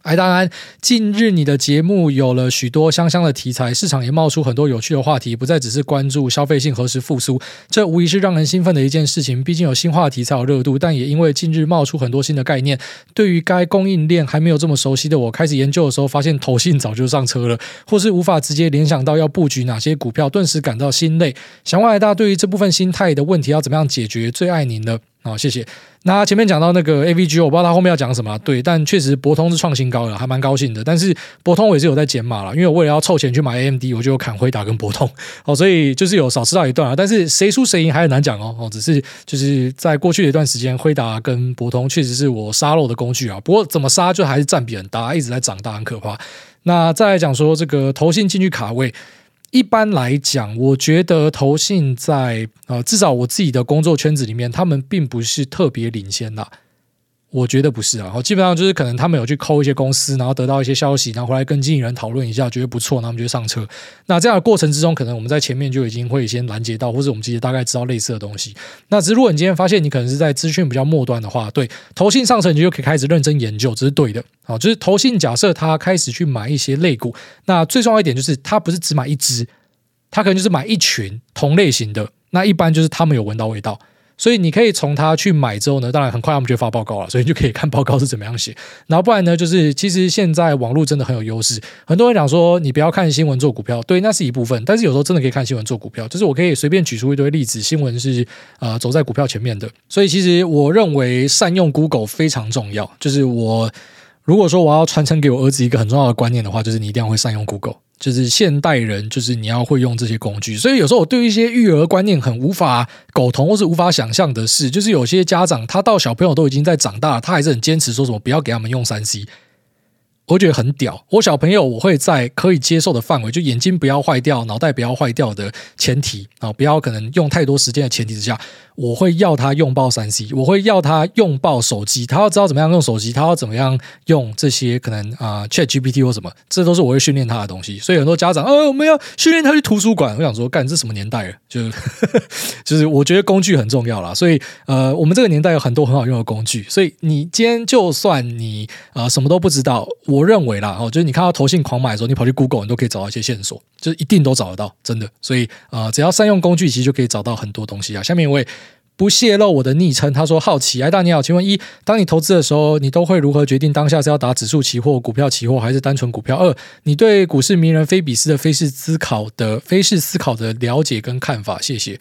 哎，当然，近日你的节目有了许多香香的题材，市场也冒出很多有趣的话题，不再只是关注消费性何时复苏，这无疑是让人兴奋的一件事情。毕竟有新话题才有热度，但也因为近日冒出很多新的概念，对于该供应链还没有这么熟悉的我，开始研究的时候，发现投信早就上车了，或是无法直接联想到要布局哪些股票，顿时感到心累。想问癌大，对于这部分心态的问题要怎么样解决？最爱您了。好，谢谢。那前面讲到那个 AVG，我不知道他后面要讲什么。对，但确实博通是创新高了，还蛮高兴的。但是博通我也是有在减码了，因为我为了要凑钱去买 AMD，我就砍辉达跟博通。哦，所以就是有少吃到一段啊。但是谁输谁赢还很难讲哦。哦，只是就是在过去的一段时间，辉达跟博通确实是我杀肉的工具啊。不过怎么杀，就还是占比很大，一直在长大，很可怕。那再来讲说这个投信进去卡位。一般来讲，我觉得投信在呃，至少我自己的工作圈子里面，他们并不是特别领先的。我觉得不是啊，基本上就是可能他们有去抠一些公司，然后得到一些消息，然后回来跟经纪人讨论一下，觉得不错，然后我们就上车。那这样的过程之中，可能我们在前面就已经会先拦截到，或者我们其实大概知道类似的东西。那只是如果你今天发现你可能是在资讯比较末端的话，对，投信上车你就可以开始认真研究，这是对的。好，就是投信假设他开始去买一些类股，那最重要一点就是他不是只买一支，他可能就是买一群同类型的。那一般就是他们有闻到味道。所以你可以从他去买之后呢，当然很快他们就发报告了，所以你就可以看报告是怎么样写。(laughs) 然后不然呢，就是其实现在网络真的很有优势。很多人讲说你不要看新闻做股票，对，那是一部分。但是有时候真的可以看新闻做股票，就是我可以随便举出一堆例子，新闻是呃走在股票前面的。所以其实我认为善用 Google 非常重要。就是我如果说我要传承给我儿子一个很重要的观念的话，就是你一定要会善用 Google。就是现代人，就是你要会用这些工具，所以有时候我对一些育儿观念很无法苟同，或是无法想象的事，就是有些家长他到小朋友都已经在长大了，他还是很坚持说什么不要给他们用三 C，我觉得很屌。我小朋友我会在可以接受的范围，就眼睛不要坏掉，脑袋不要坏掉的前提啊，不要可能用太多时间的前提之下，我会要他拥抱三 C，我会要他拥抱手机，他要知道怎么样用手机，他要怎么样用这些可能啊、ChatGPT 或什么，这都是我会训练他的东西。所以很多家长，呃，我们要训练他去图书馆。我想说，干，这什么年代了？就 (laughs) 就是我觉得工具很重要啦。所以呃，我们这个年代有很多很好用的工具。所以你今天就算你呃什么都不知道，我认为啦，哦，就是你看到投信狂买的时候，你跑去 Google，你都可以找到一些线索，就是一定都找得到，真的。所以呃，只要善用工具，其实就可以找到很多东西啊。下面一位。不泄露我的昵称，他说好奇，哎，大你好，请问一，当你投资的时候，你都会如何决定当下是要打指数期货、股票期货，还是单纯股票？二，你对股市名人菲比斯的菲氏思考的菲氏思考的了解跟看法？谢谢。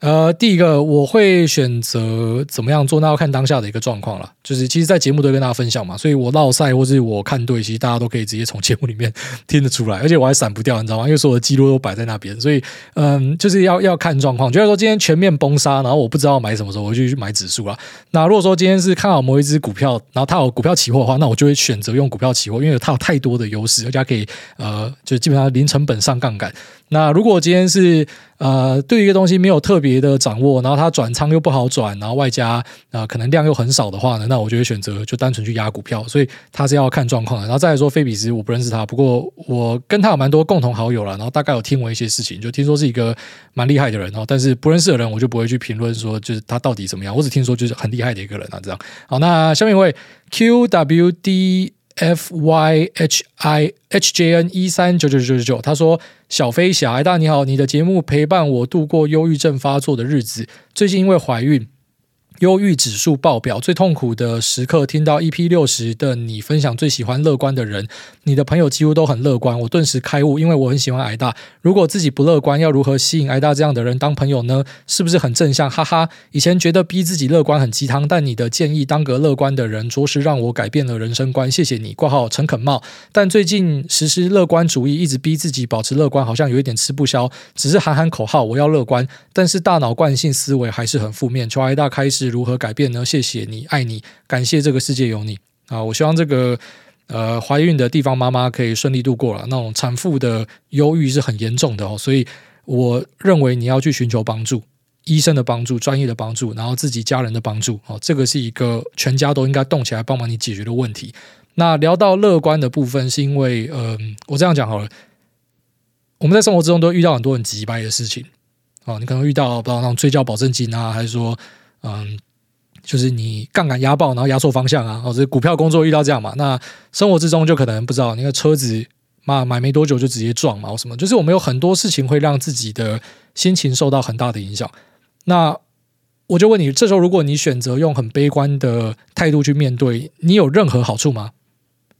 呃，第一个我会选择怎么样做，那要看当下的一个状况了。就是其实，在节目都跟大家分享嘛，所以我落赛或是我看对，其实大家都可以直接从节目里面 (laughs) 听得出来，而且我还闪不掉，你知道吗？因为所有的记录都摆在那边，所以嗯，就是要要看状况。就是说今天全面崩杀，然后我不知道买什么时候，我就去买指数了。那如果说今天是看好某一只股票，然后它有股票期货的话，那我就会选择用股票期货，因为它有太多的优势，而且可以呃，就基本上零成本上杠杆。那如果今天是呃，对一个东西没有特别的掌握，然后它转仓又不好转，然后外加啊、可能量又很少的话呢，那我就会选择就单纯去压股票，所以它是要看状况的。然后再来说，菲比斯我不认识他，不过我跟他有蛮多共同好友了，然后大概有听过一些事情，就听说是一个蛮厉害的人哦。但是不认识的人，我就不会去评论说就是他到底怎么样。我只听说就是很厉害的一个人啊，这样。好，那下面一位 QWD。F Y H I H J N 一三九九九九九，他说：“小飞侠，哎大你好，你的节目陪伴我度过忧郁症发作的日子，最近因为怀孕。”忧郁指数爆表，最痛苦的时刻，听到 EP 六十的你分享最喜欢乐观的人，你的朋友几乎都很乐观，我顿时开悟，因为我很喜欢挨大。如果自己不乐观，要如何吸引挨大这样的人当朋友呢？是不是很正向？哈哈，以前觉得逼自己乐观很鸡汤，但你的建议当个乐观的人，着实让我改变了人生观。谢谢你，挂号陈肯茂。但最近实施乐观主义，一直逼自己保持乐观，好像有一点吃不消。只是喊喊口号，我要乐观，但是大脑惯性思维还是很负面。求挨大开始。如何改变呢？谢谢你，爱你，感谢这个世界有你啊！我希望这个呃怀孕的地方妈妈可以顺利度过了。那种产妇的忧郁是很严重的哦，所以我认为你要去寻求帮助，医生的帮助、专业的帮助，然后自己家人的帮助哦。这个是一个全家都应该动起来帮忙你解决的问题。那聊到乐观的部分，是因为嗯、我这样讲好了，我们在生活之中都遇到很多很机掰的事情哦，你可能遇到不知道那种追缴保证金啊，还是说嗯。就是你杠杆压爆，然后压错方向啊！哦，者股票工作遇到这样嘛？那生活之中就可能不知道，那个车子嘛买没多久就直接撞嘛，什么？就是我们有很多事情会让自己的心情受到很大的影响。那我就问你，这时候如果你选择用很悲观的态度去面对，你有任何好处吗？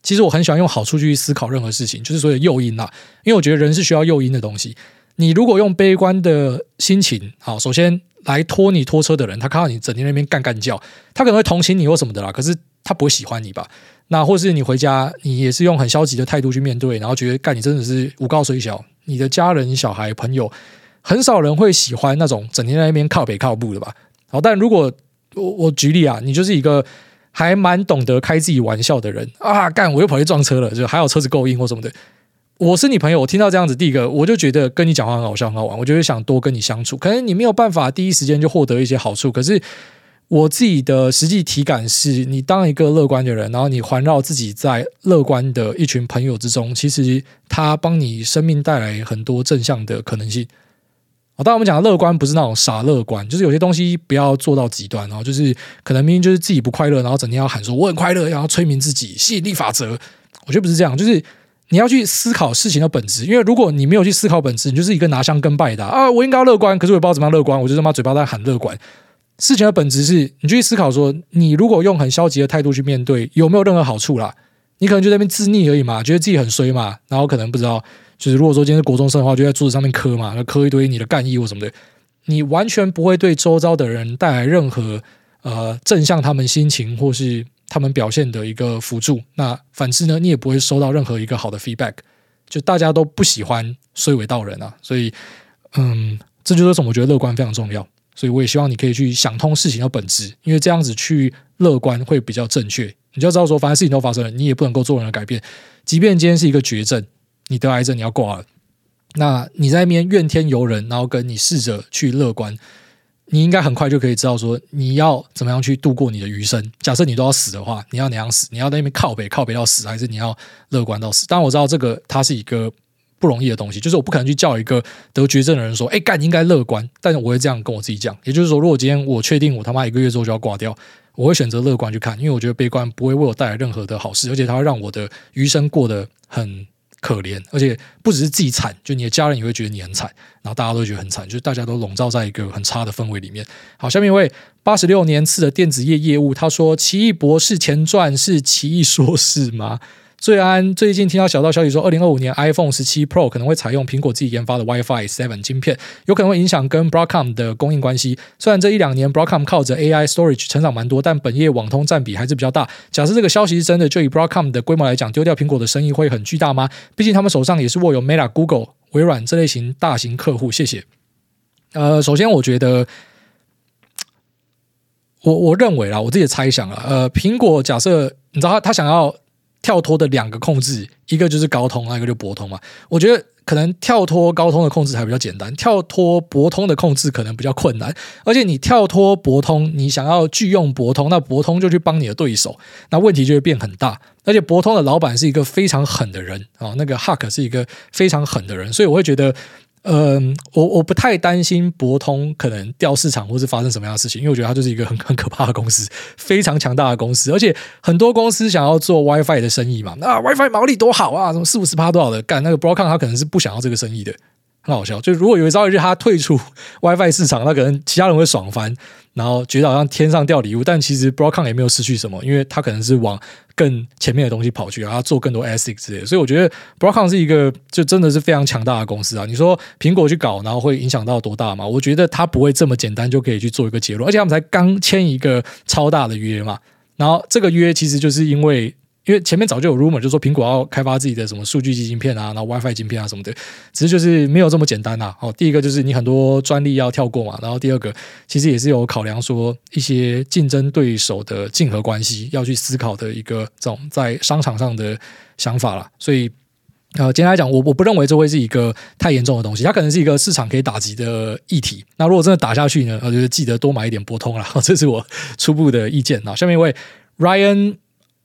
其实我很喜欢用好处去思考任何事情，就是所谓诱因啦，因为我觉得人是需要诱因的东西。你如果用悲观的心情，好，首先。来拖你拖车的人，他看到你整天那边干干叫，他可能会同情你或什么的啦，可是他不会喜欢你吧？那或是你回家，你也是用很消极的态度去面对，然后觉得干你真的是无告水小，你的家人、小孩、朋友，很少人会喜欢那种整天在那边靠北靠步的吧？好，但如果我我举例啊，你就是一个还蛮懂得开自己玩笑的人啊，干我又跑去撞车了，就还好车子够硬或什么的。我是你朋友，我听到这样子，第一个我就觉得跟你讲话很好笑、很好玩，我就会想多跟你相处。可能你没有办法第一时间就获得一些好处，可是我自己的实际体感是，你当一个乐观的人，然后你环绕自己在乐观的一群朋友之中，其实他帮你生命带来很多正向的可能性。哦，当然我们讲的乐观不是那种傻乐观，就是有些东西不要做到极端，然后就是可能明明就是自己不快乐，然后整天要喊说我很快乐，然后催眠自己吸引力法则，我觉得不是这样，就是。你要去思考事情的本质，因为如果你没有去思考本质，你就是一个拿香跟拜的啊！我应该乐观，可是我也不知道怎么样乐观，我就他妈嘴巴在喊乐观。事情的本质是你去思考说，你如果用很消极的态度去面对，有没有任何好处啦？你可能就在那边自溺而已嘛，觉得自己很衰嘛，然后可能不知道，就是如果说今天是国中生的话，就在桌子上面磕嘛，那磕一堆你的干意或什么的，你完全不会对周遭的人带来任何呃正向他们心情或是。他们表现的一个辅助，那反之呢，你也不会收到任何一个好的 feedback，就大家都不喜欢衰尾道人啊，所以，嗯，这就是什么我觉得乐观非常重要，所以我也希望你可以去想通事情的本质，因为这样子去乐观会比较正确。你就要知道说，反正事情都发生了，你也不能够做任何改变，即便今天是一个绝症，你得癌症你要挂了，那你在那边怨天尤人，然后跟你试着去乐观。你应该很快就可以知道说你要怎么样去度过你的余生。假设你都要死的话，你要哪样死？你要在那边靠北靠北到死，还是你要乐观到死？当然我知道这个它是一个不容易的东西，就是我不可能去叫一个得绝症的人说：“哎，干，应该乐观。”但是我会这样跟我自己讲，也就是说，如果今天我确定我他妈一个月之后就要挂掉，我会选择乐观去看，因为我觉得悲观不会为我带来任何的好事，而且它会让我的余生过得很。可怜，而且不只是自己惨，就你的家人也会觉得你很惨，然后大家都觉得很惨，就是大家都笼罩在一个很差的氛围里面。好，下面一位八十六年次的电子业业务，他说：“奇异博士前传是奇异说是吗？”最安最近听到小道消息说，二零二五年 iPhone 十七 Pro 可能会采用苹果自己研发的 WiFi Seven 晶片，有可能会影响跟 Broadcom 的供应关系。虽然这一两年 Broadcom 靠着 AI Storage 成长蛮多，但本业网通占比还是比较大。假设这个消息是真的，就以 Broadcom 的规模来讲，丢掉苹果的生意会很巨大吗？毕竟他们手上也是握有 Meta、Google、微软这类型大型客户。谢谢。呃，首先我觉得，我我认为啦，我自己的猜想啊，呃，苹果假设你知道他他想要。跳脱的两个控制，一个就是高通，那一个就博通嘛。我觉得可能跳脱高通的控制还比较简单，跳脱博通的控制可能比较困难。而且你跳脱博通，你想要拒用博通，那博通就去帮你的对手，那问题就会变很大。而且博通的老板是一个非常狠的人啊，那个 Huck 是一个非常狠的人，所以我会觉得。嗯，我我不太担心博通可能掉市场或是发生什么样的事情，因为我觉得它就是一个很很可怕的公司，非常强大的公司，而且很多公司想要做 WiFi 的生意嘛，那、啊、WiFi 毛利多好啊，什么四五十趴多少的干，那个 Broadcom 他可能是不想要这个生意的。很好笑，就如果有一朝一日他退出 WiFi 市场，那可能其他人会爽翻，然后觉得好像天上掉礼物。但其实 Broadcom 也没有失去什么，因为他可能是往更前面的东西跑去，然后做更多 ASIC 之类的。所以我觉得 Broadcom 是一个就真的是非常强大的公司啊。你说苹果去搞，然后会影响到多大嘛？我觉得他不会这么简单就可以去做一个结论。而且他们才刚签一个超大的约嘛，然后这个约其实就是因为。因为前面早就有 rumor，就说苹果要开发自己的什么数据晶片啊，然后 WiFi 晶片啊什么的，只是就是没有这么简单呐。哦，第一个就是你很多专利要跳过嘛，然后第二个其实也是有考量说一些竞争对手的竞合关系要去思考的一个这种在商场上的想法啦。所以呃，简单来讲，我我不认为这会是一个太严重的东西，它可能是一个市场可以打击的议题。那如果真的打下去呢，我觉得记得多买一点博通啦，(laughs) 这是我初步的意见啊。下面一位 Ryan。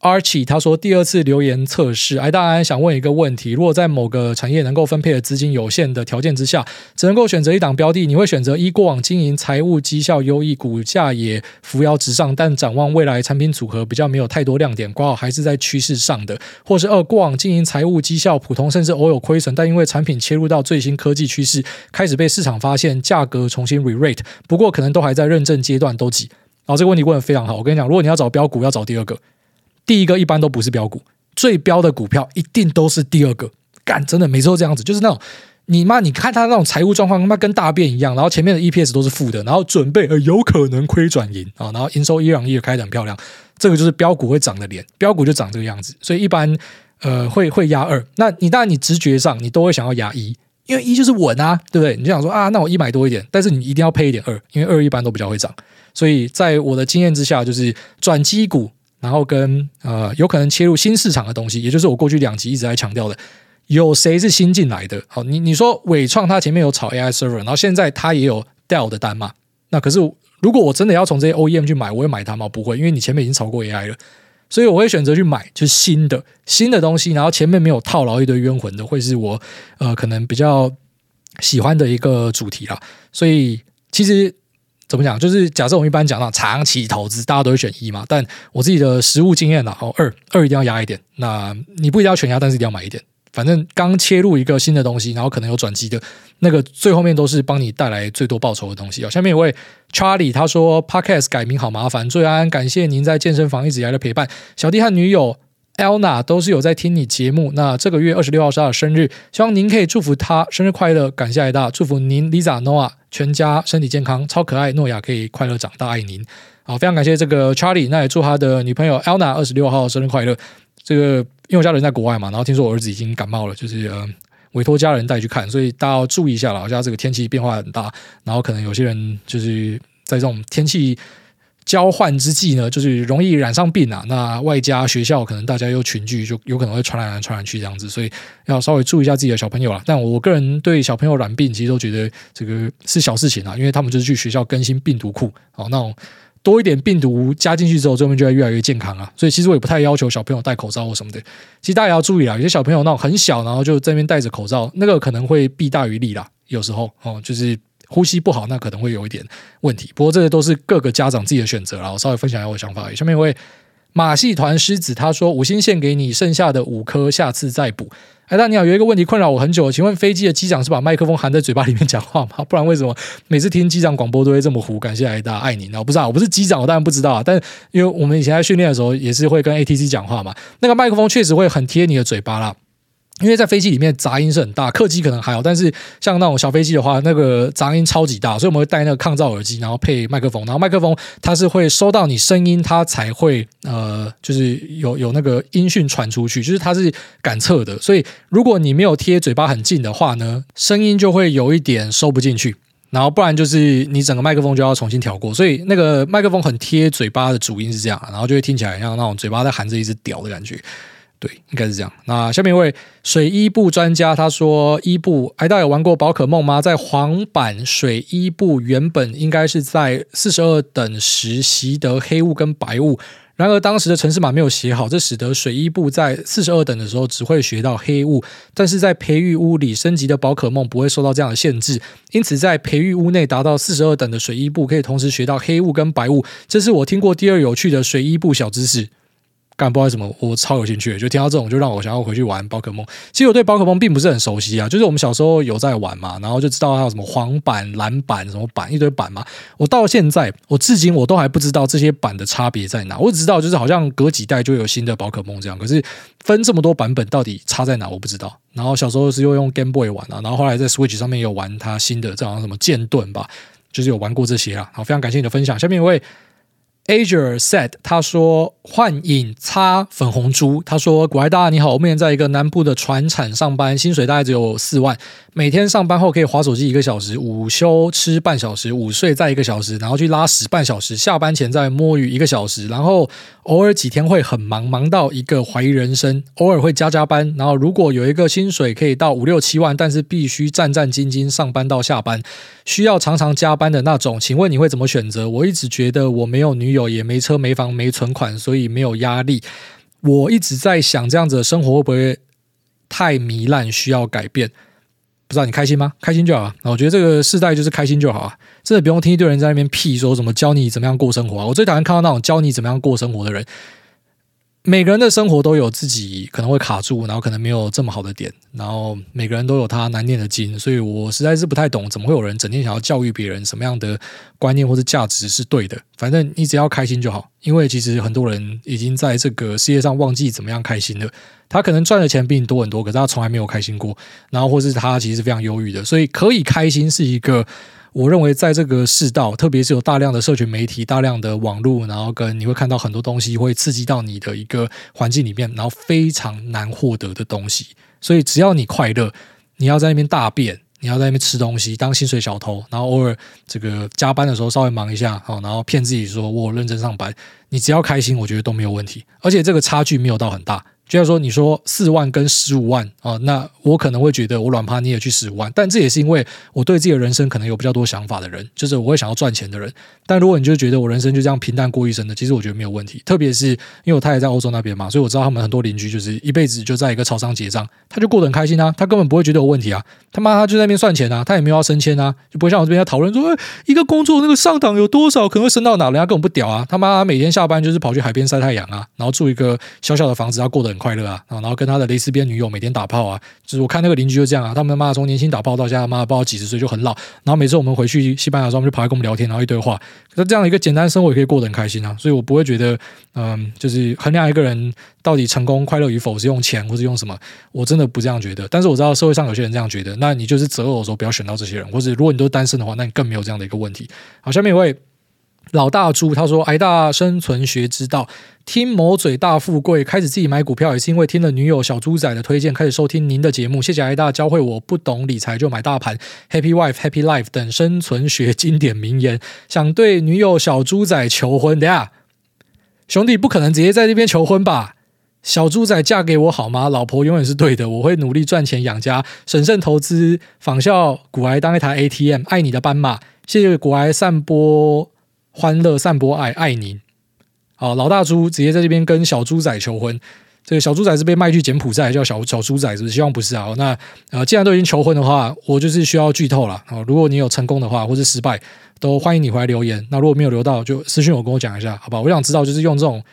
R 奇他说：“第二次留言测试，哎，大安想问一个问题：如果在某个产业能够分配的资金有限的条件之下，只能够选择一档标的，你会选择一过往经营财务绩效优异，股价也扶摇直上，但展望未来产品组合比较没有太多亮点，挂号还是在趋势上的；或是二过往经营财务绩效普通，甚至偶有亏损，但因为产品切入到最新科技趋势，开始被市场发现，价格重新 re-rate，不过可能都还在认证阶段，都挤。然后这个问题问得非常好，我跟你讲，如果你要找标股，要找第二个。”第一个一般都不是标股，最标的股票一定都是第二个。干，真的每次都这样子，就是那种你妈，你看他那种财务状况，他妈跟大便一样，然后前面的 EPS 都是负的，然后准备有可能亏转盈啊，然后营收一两亿开得很漂亮，这个就是标股会涨的脸，标股就长这个样子，所以一般呃会会压二。那你当然你直觉上你都会想要压一，因为一就是稳啊，对不对？你就想说啊，那我一买多一点，但是你一定要配一点二，因为二一般都比较会涨。所以在我的经验之下，就是转机股。然后跟呃，有可能切入新市场的东西，也就是我过去两集一直在强调的，有谁是新进来的？好，你你说纬创它前面有炒 AI server，然后现在它也有 Dell 的单嘛？那可是如果我真的要从这些 OEM 去买，我会买它吗？不会，因为你前面已经炒过 AI 了，所以我会选择去买就是新的新的东西，然后前面没有套牢一堆冤魂的，会是我呃可能比较喜欢的一个主题啦。所以其实。怎么讲？就是假设我们一般讲到长期投资，大家都会选一嘛。但我自己的实务经验呢，哦，二二一定要压一点。那你不一定要全压，但是一定要买一点。反正刚切入一个新的东西，然后可能有转机的那个，最后面都是帮你带来最多报酬的东西。哦下面有位 Charlie 他说：“Podcast 改名好麻烦。”最安，感谢您在健身房一直以来的陪伴。小弟和女友 Elna 都是有在听你节目。那这个月二十六号是他的生日，希望您可以祝福他生日快乐。感谢爱大，祝福您 Lisa Noah。全家身体健康，超可爱，诺亚可以快乐长大，爱您。好，非常感谢这个 Charlie，那也祝他的女朋友 Elna 二十六号生日快乐。这个因为我家人在国外嘛，然后听说我儿子已经感冒了，就是呃委托家人带去看，所以大家要注意一下了。我家这个天气变化很大，然后可能有些人就是在这种天气交换之际呢，就是容易染上病啊。那外加学校可能大家又群聚，就有可能会传染来传染去这样子，所以要稍微注意一下自己的小朋友啦。但我个人对小朋友染病，其实都觉得这个是小事情啊，因为他们就是去学校更新病毒库哦，那种多一点病毒加进去之后，这边就会越来越健康啊。所以其实我也不太要求小朋友戴口罩或什么的。其实大家要注意啊，有些小朋友那种很小，然后就在那边戴着口罩，那个可能会弊大于利啦。有时候哦，就是。呼吸不好，那可能会有一点问题。不过这些都是各个家长自己的选择啦。我稍微分享一下我的想法。下面一位马戏团狮子他说：“五星献给你，剩下的五颗下次再补。”哎，大你好，有一个问题困扰我很久，请问飞机的机长是把麦克风含在嘴巴里面讲话吗？不然为什么每次听机长广播都会这么糊？感谢艾大爱你。那我不知道，我不是机长，我当然不知道啊。但因为我们以前在训练的时候也是会跟 ATC 讲话嘛，那个麦克风确实会很贴你的嘴巴啦。因为在飞机里面杂音是很大，客机可能还好，但是像那种小飞机的话，那个杂音超级大，所以我们会戴那个抗噪耳机，然后配麦克风，然后麦克风它是会收到你声音，它才会呃，就是有有那个音讯传出去，就是它是感测的，所以如果你没有贴嘴巴很近的话呢，声音就会有一点收不进去，然后不然就是你整个麦克风就要重新调过，所以那个麦克风很贴嘴巴的主音是这样，然后就会听起来像那种嘴巴在含着一只屌的感觉。对，应该是这样。那下面一位水伊布专家他说：“伊布，哎，大家有玩过宝可梦吗？在黄版水伊布原本应该是在四十二等时习得黑雾跟白雾，然而当时的程式码没有写好，这使得水伊布在四十二等的时候只会学到黑雾，但是在培育屋里升级的宝可梦不会受到这样的限制，因此在培育屋内达到四十二等的水伊布可以同时学到黑雾跟白雾。这是我听过第二有趣的水伊布小知识。”干不知道什么，我超有兴趣，就听到这种就让我想要回去玩宝可梦。其实我对宝可梦并不是很熟悉啊，就是我们小时候有在玩嘛，然后就知道它有什么黄版、蓝版、什么版一堆版嘛。我到现在，我至今我都还不知道这些版的差别在哪。我只知道就是好像隔几代就有新的宝可梦这样，可是分这么多版本到底差在哪，我不知道。然后小时候是又用 Game Boy 玩啊，然后后来在 Switch 上面有玩它新的，这好像什么剑盾吧，就是有玩过这些啊。好，非常感谢你的分享。下面一位。Ager said，他说幻影擦粉红猪，他说：“古爱大你好，我目前在一个南部的船产上班，薪水大概只有四万，每天上班后可以划手机一个小时，午休吃半小时，午睡再一个小时，然后去拉屎半小时，下班前再摸鱼一个小时，然后偶尔几天会很忙，忙到一个怀疑人生，偶尔会加加班，然后如果有一个薪水可以到五六七万，但是必须战战兢兢上班到下班，需要常常加班的那种，请问你会怎么选择？我一直觉得我没有女。”有也没车没房没存款，所以没有压力。我一直在想，这样子的生活会不会太糜烂，需要改变？不知道你开心吗？开心就好啊！我觉得这个世代就是开心就好啊！真的不用听一堆人在那边屁说什么教你怎么样过生活啊！我最讨厌看到那种教你怎么样过生活的人。每个人的生活都有自己可能会卡住，然后可能没有这么好的点，然后每个人都有他难念的经，所以我实在是不太懂，怎么会有人整天想要教育别人什么样的观念或者价值是对的？反正你只要开心就好，因为其实很多人已经在这个世界上忘记怎么样开心了。他可能赚的钱比你多很多，可是他从来没有开心过，然后或是他其实是非常忧郁的，所以可以开心是一个。我认为，在这个世道，特别是有大量的社群媒体、大量的网络，然后跟你会看到很多东西会刺激到你的一个环境里面，然后非常难获得的东西。所以，只要你快乐，你要在那边大便，你要在那边吃东西，当薪水小偷，然后偶尔这个加班的时候稍微忙一下，好，然后骗自己说我认真上班，你只要开心，我觉得都没有问题。而且这个差距没有到很大。就像说，你说四万跟十五万啊，那我可能会觉得我软趴你也去十五万，但这也是因为我对自己的人生可能有比较多想法的人，就是我会想要赚钱的人。但如果你就觉得我人生就这样平淡过一生的，其实我觉得没有问题。特别是因为我太太在欧洲那边嘛，所以我知道他们很多邻居就是一辈子就在一个超商结账，他就过得很开心啊，他根本不会觉得有问题啊。他妈他就在那边算钱啊，他也没有要升迁啊，就不会像我这边在讨论说，一个工作那个上档有多少，可能会升到哪，人家根本不屌啊。他妈每天下班就是跑去海边晒太阳啊，然后住一个小小的房子，他过得很快乐啊，然后。跟他的蕾丝边女友每天打炮啊，就是我看那个邻居就这样啊，他们妈从年轻打炮到现在妈不知道几十岁就很老，然后每次我们回去西班牙的时候，他们就跑来跟我们聊天，然后一堆话。那这样的一个简单生活也可以过得很开心啊，所以我不会觉得，嗯，就是衡量一个人到底成功快乐与否是用钱或是用什么，我真的不这样觉得。但是我知道社会上有些人这样觉得，那你就是择偶的时候不要选到这些人，或者如果你都单身的话，那你更没有这样的一个问题。好，下面一位。老大猪他说：“挨大生存学之道，听某嘴大富贵，开始自己买股票也是因为听了女友小猪仔的推荐，开始收听您的节目。谢谢挨大教会我不懂理财就买大盘，Happy Wife Happy Life 等生存学经典名言。想对女友小猪仔求婚，等下兄弟不可能直接在这边求婚吧？小猪仔嫁给我好吗？老婆永远是对的，我会努力赚钱养家，审慎投资，仿效股癌当一台 ATM，爱你的斑马。谢谢股癌散播。”欢乐散播爱，爱您。好，老大猪直接在这边跟小猪仔求婚。这个小猪仔是被卖去柬埔寨，叫小小猪仔，是不是？希望不是啊。那呃，既然都已经求婚的话，我就是需要剧透了啊。如果你有成功的话，或是失败，都欢迎你回来留言。那如果没有留到，就私讯我跟我讲一下，好吧？我想知道，就是用这种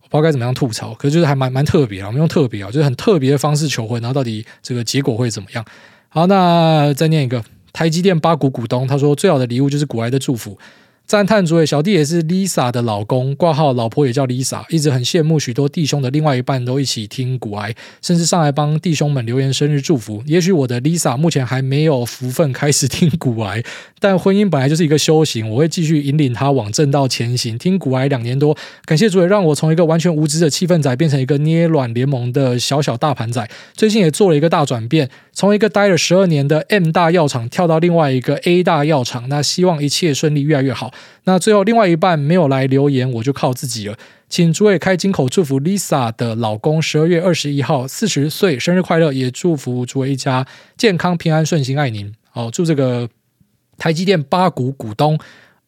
我不知道该怎么样吐槽，可是就是还蛮蛮特别啊。我们用特别啊，就是很特别的方式求婚，然后到底这个结果会怎么样？好，那再念一个台积电八股股东，他说最好的礼物就是股癌的祝福。赞叹主委小弟也是 Lisa 的老公，挂号老婆也叫 Lisa，一直很羡慕许多弟兄的另外一半都一起听古癌，甚至上来帮弟兄们留言生日祝福。也许我的 Lisa 目前还没有福分开始听古癌，但婚姻本来就是一个修行，我会继续引领他往正道前行。听古癌两年多，感谢主委让我从一个完全无知的气氛仔变成一个捏软联盟的小小大盘仔。最近也做了一个大转变，从一个待了十二年的 M 大药厂跳到另外一个 A 大药厂，那希望一切顺利，越来越好。那最后，另外一半没有来留言，我就靠自己了。请诸位开金口祝福 Lisa 的老公十二月二十一号四十岁生日快乐，也祝福诸位一家健康平安顺心，爱您。好，祝这个台积电八股股东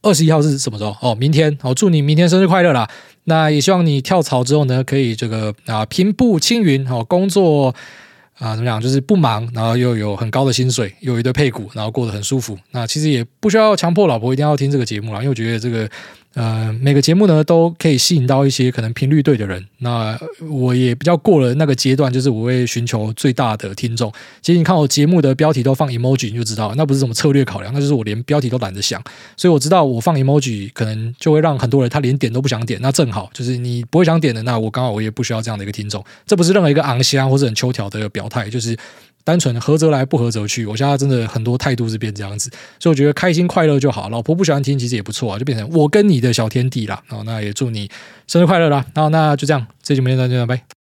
二十一号是什么时候？哦，明天。好，祝你明天生日快乐啦！那也希望你跳槽之后呢，可以这个啊平步青云，好工作。啊，怎么讲？就是不忙，然后又有很高的薪水，又有一堆配股，然后过得很舒服。那其实也不需要强迫老婆一定要听这个节目了，因为我觉得这个。呃，每个节目呢都可以吸引到一些可能频率对的人。那我也比较过了那个阶段，就是我会寻求最大的听众。其实你看我节目的标题都放 emoji，你就知道那不是什么策略考量，那就是我连标题都懒得想。所以我知道我放 emoji 可能就会让很多人他连点都不想点。那正好就是你不会想点的，那我刚好我也不需要这样的一个听众。这不是任何一个昂香或者很秋条的表态，就是。单纯合则来，不合则去。我现在真的很多态度是变这样子，所以我觉得开心快乐就好。老婆不喜欢听，其实也不错啊，就变成我跟你的小天地啦。哦那也祝你生日快乐啦。好，那就这样，这期节目就到这里，拜拜。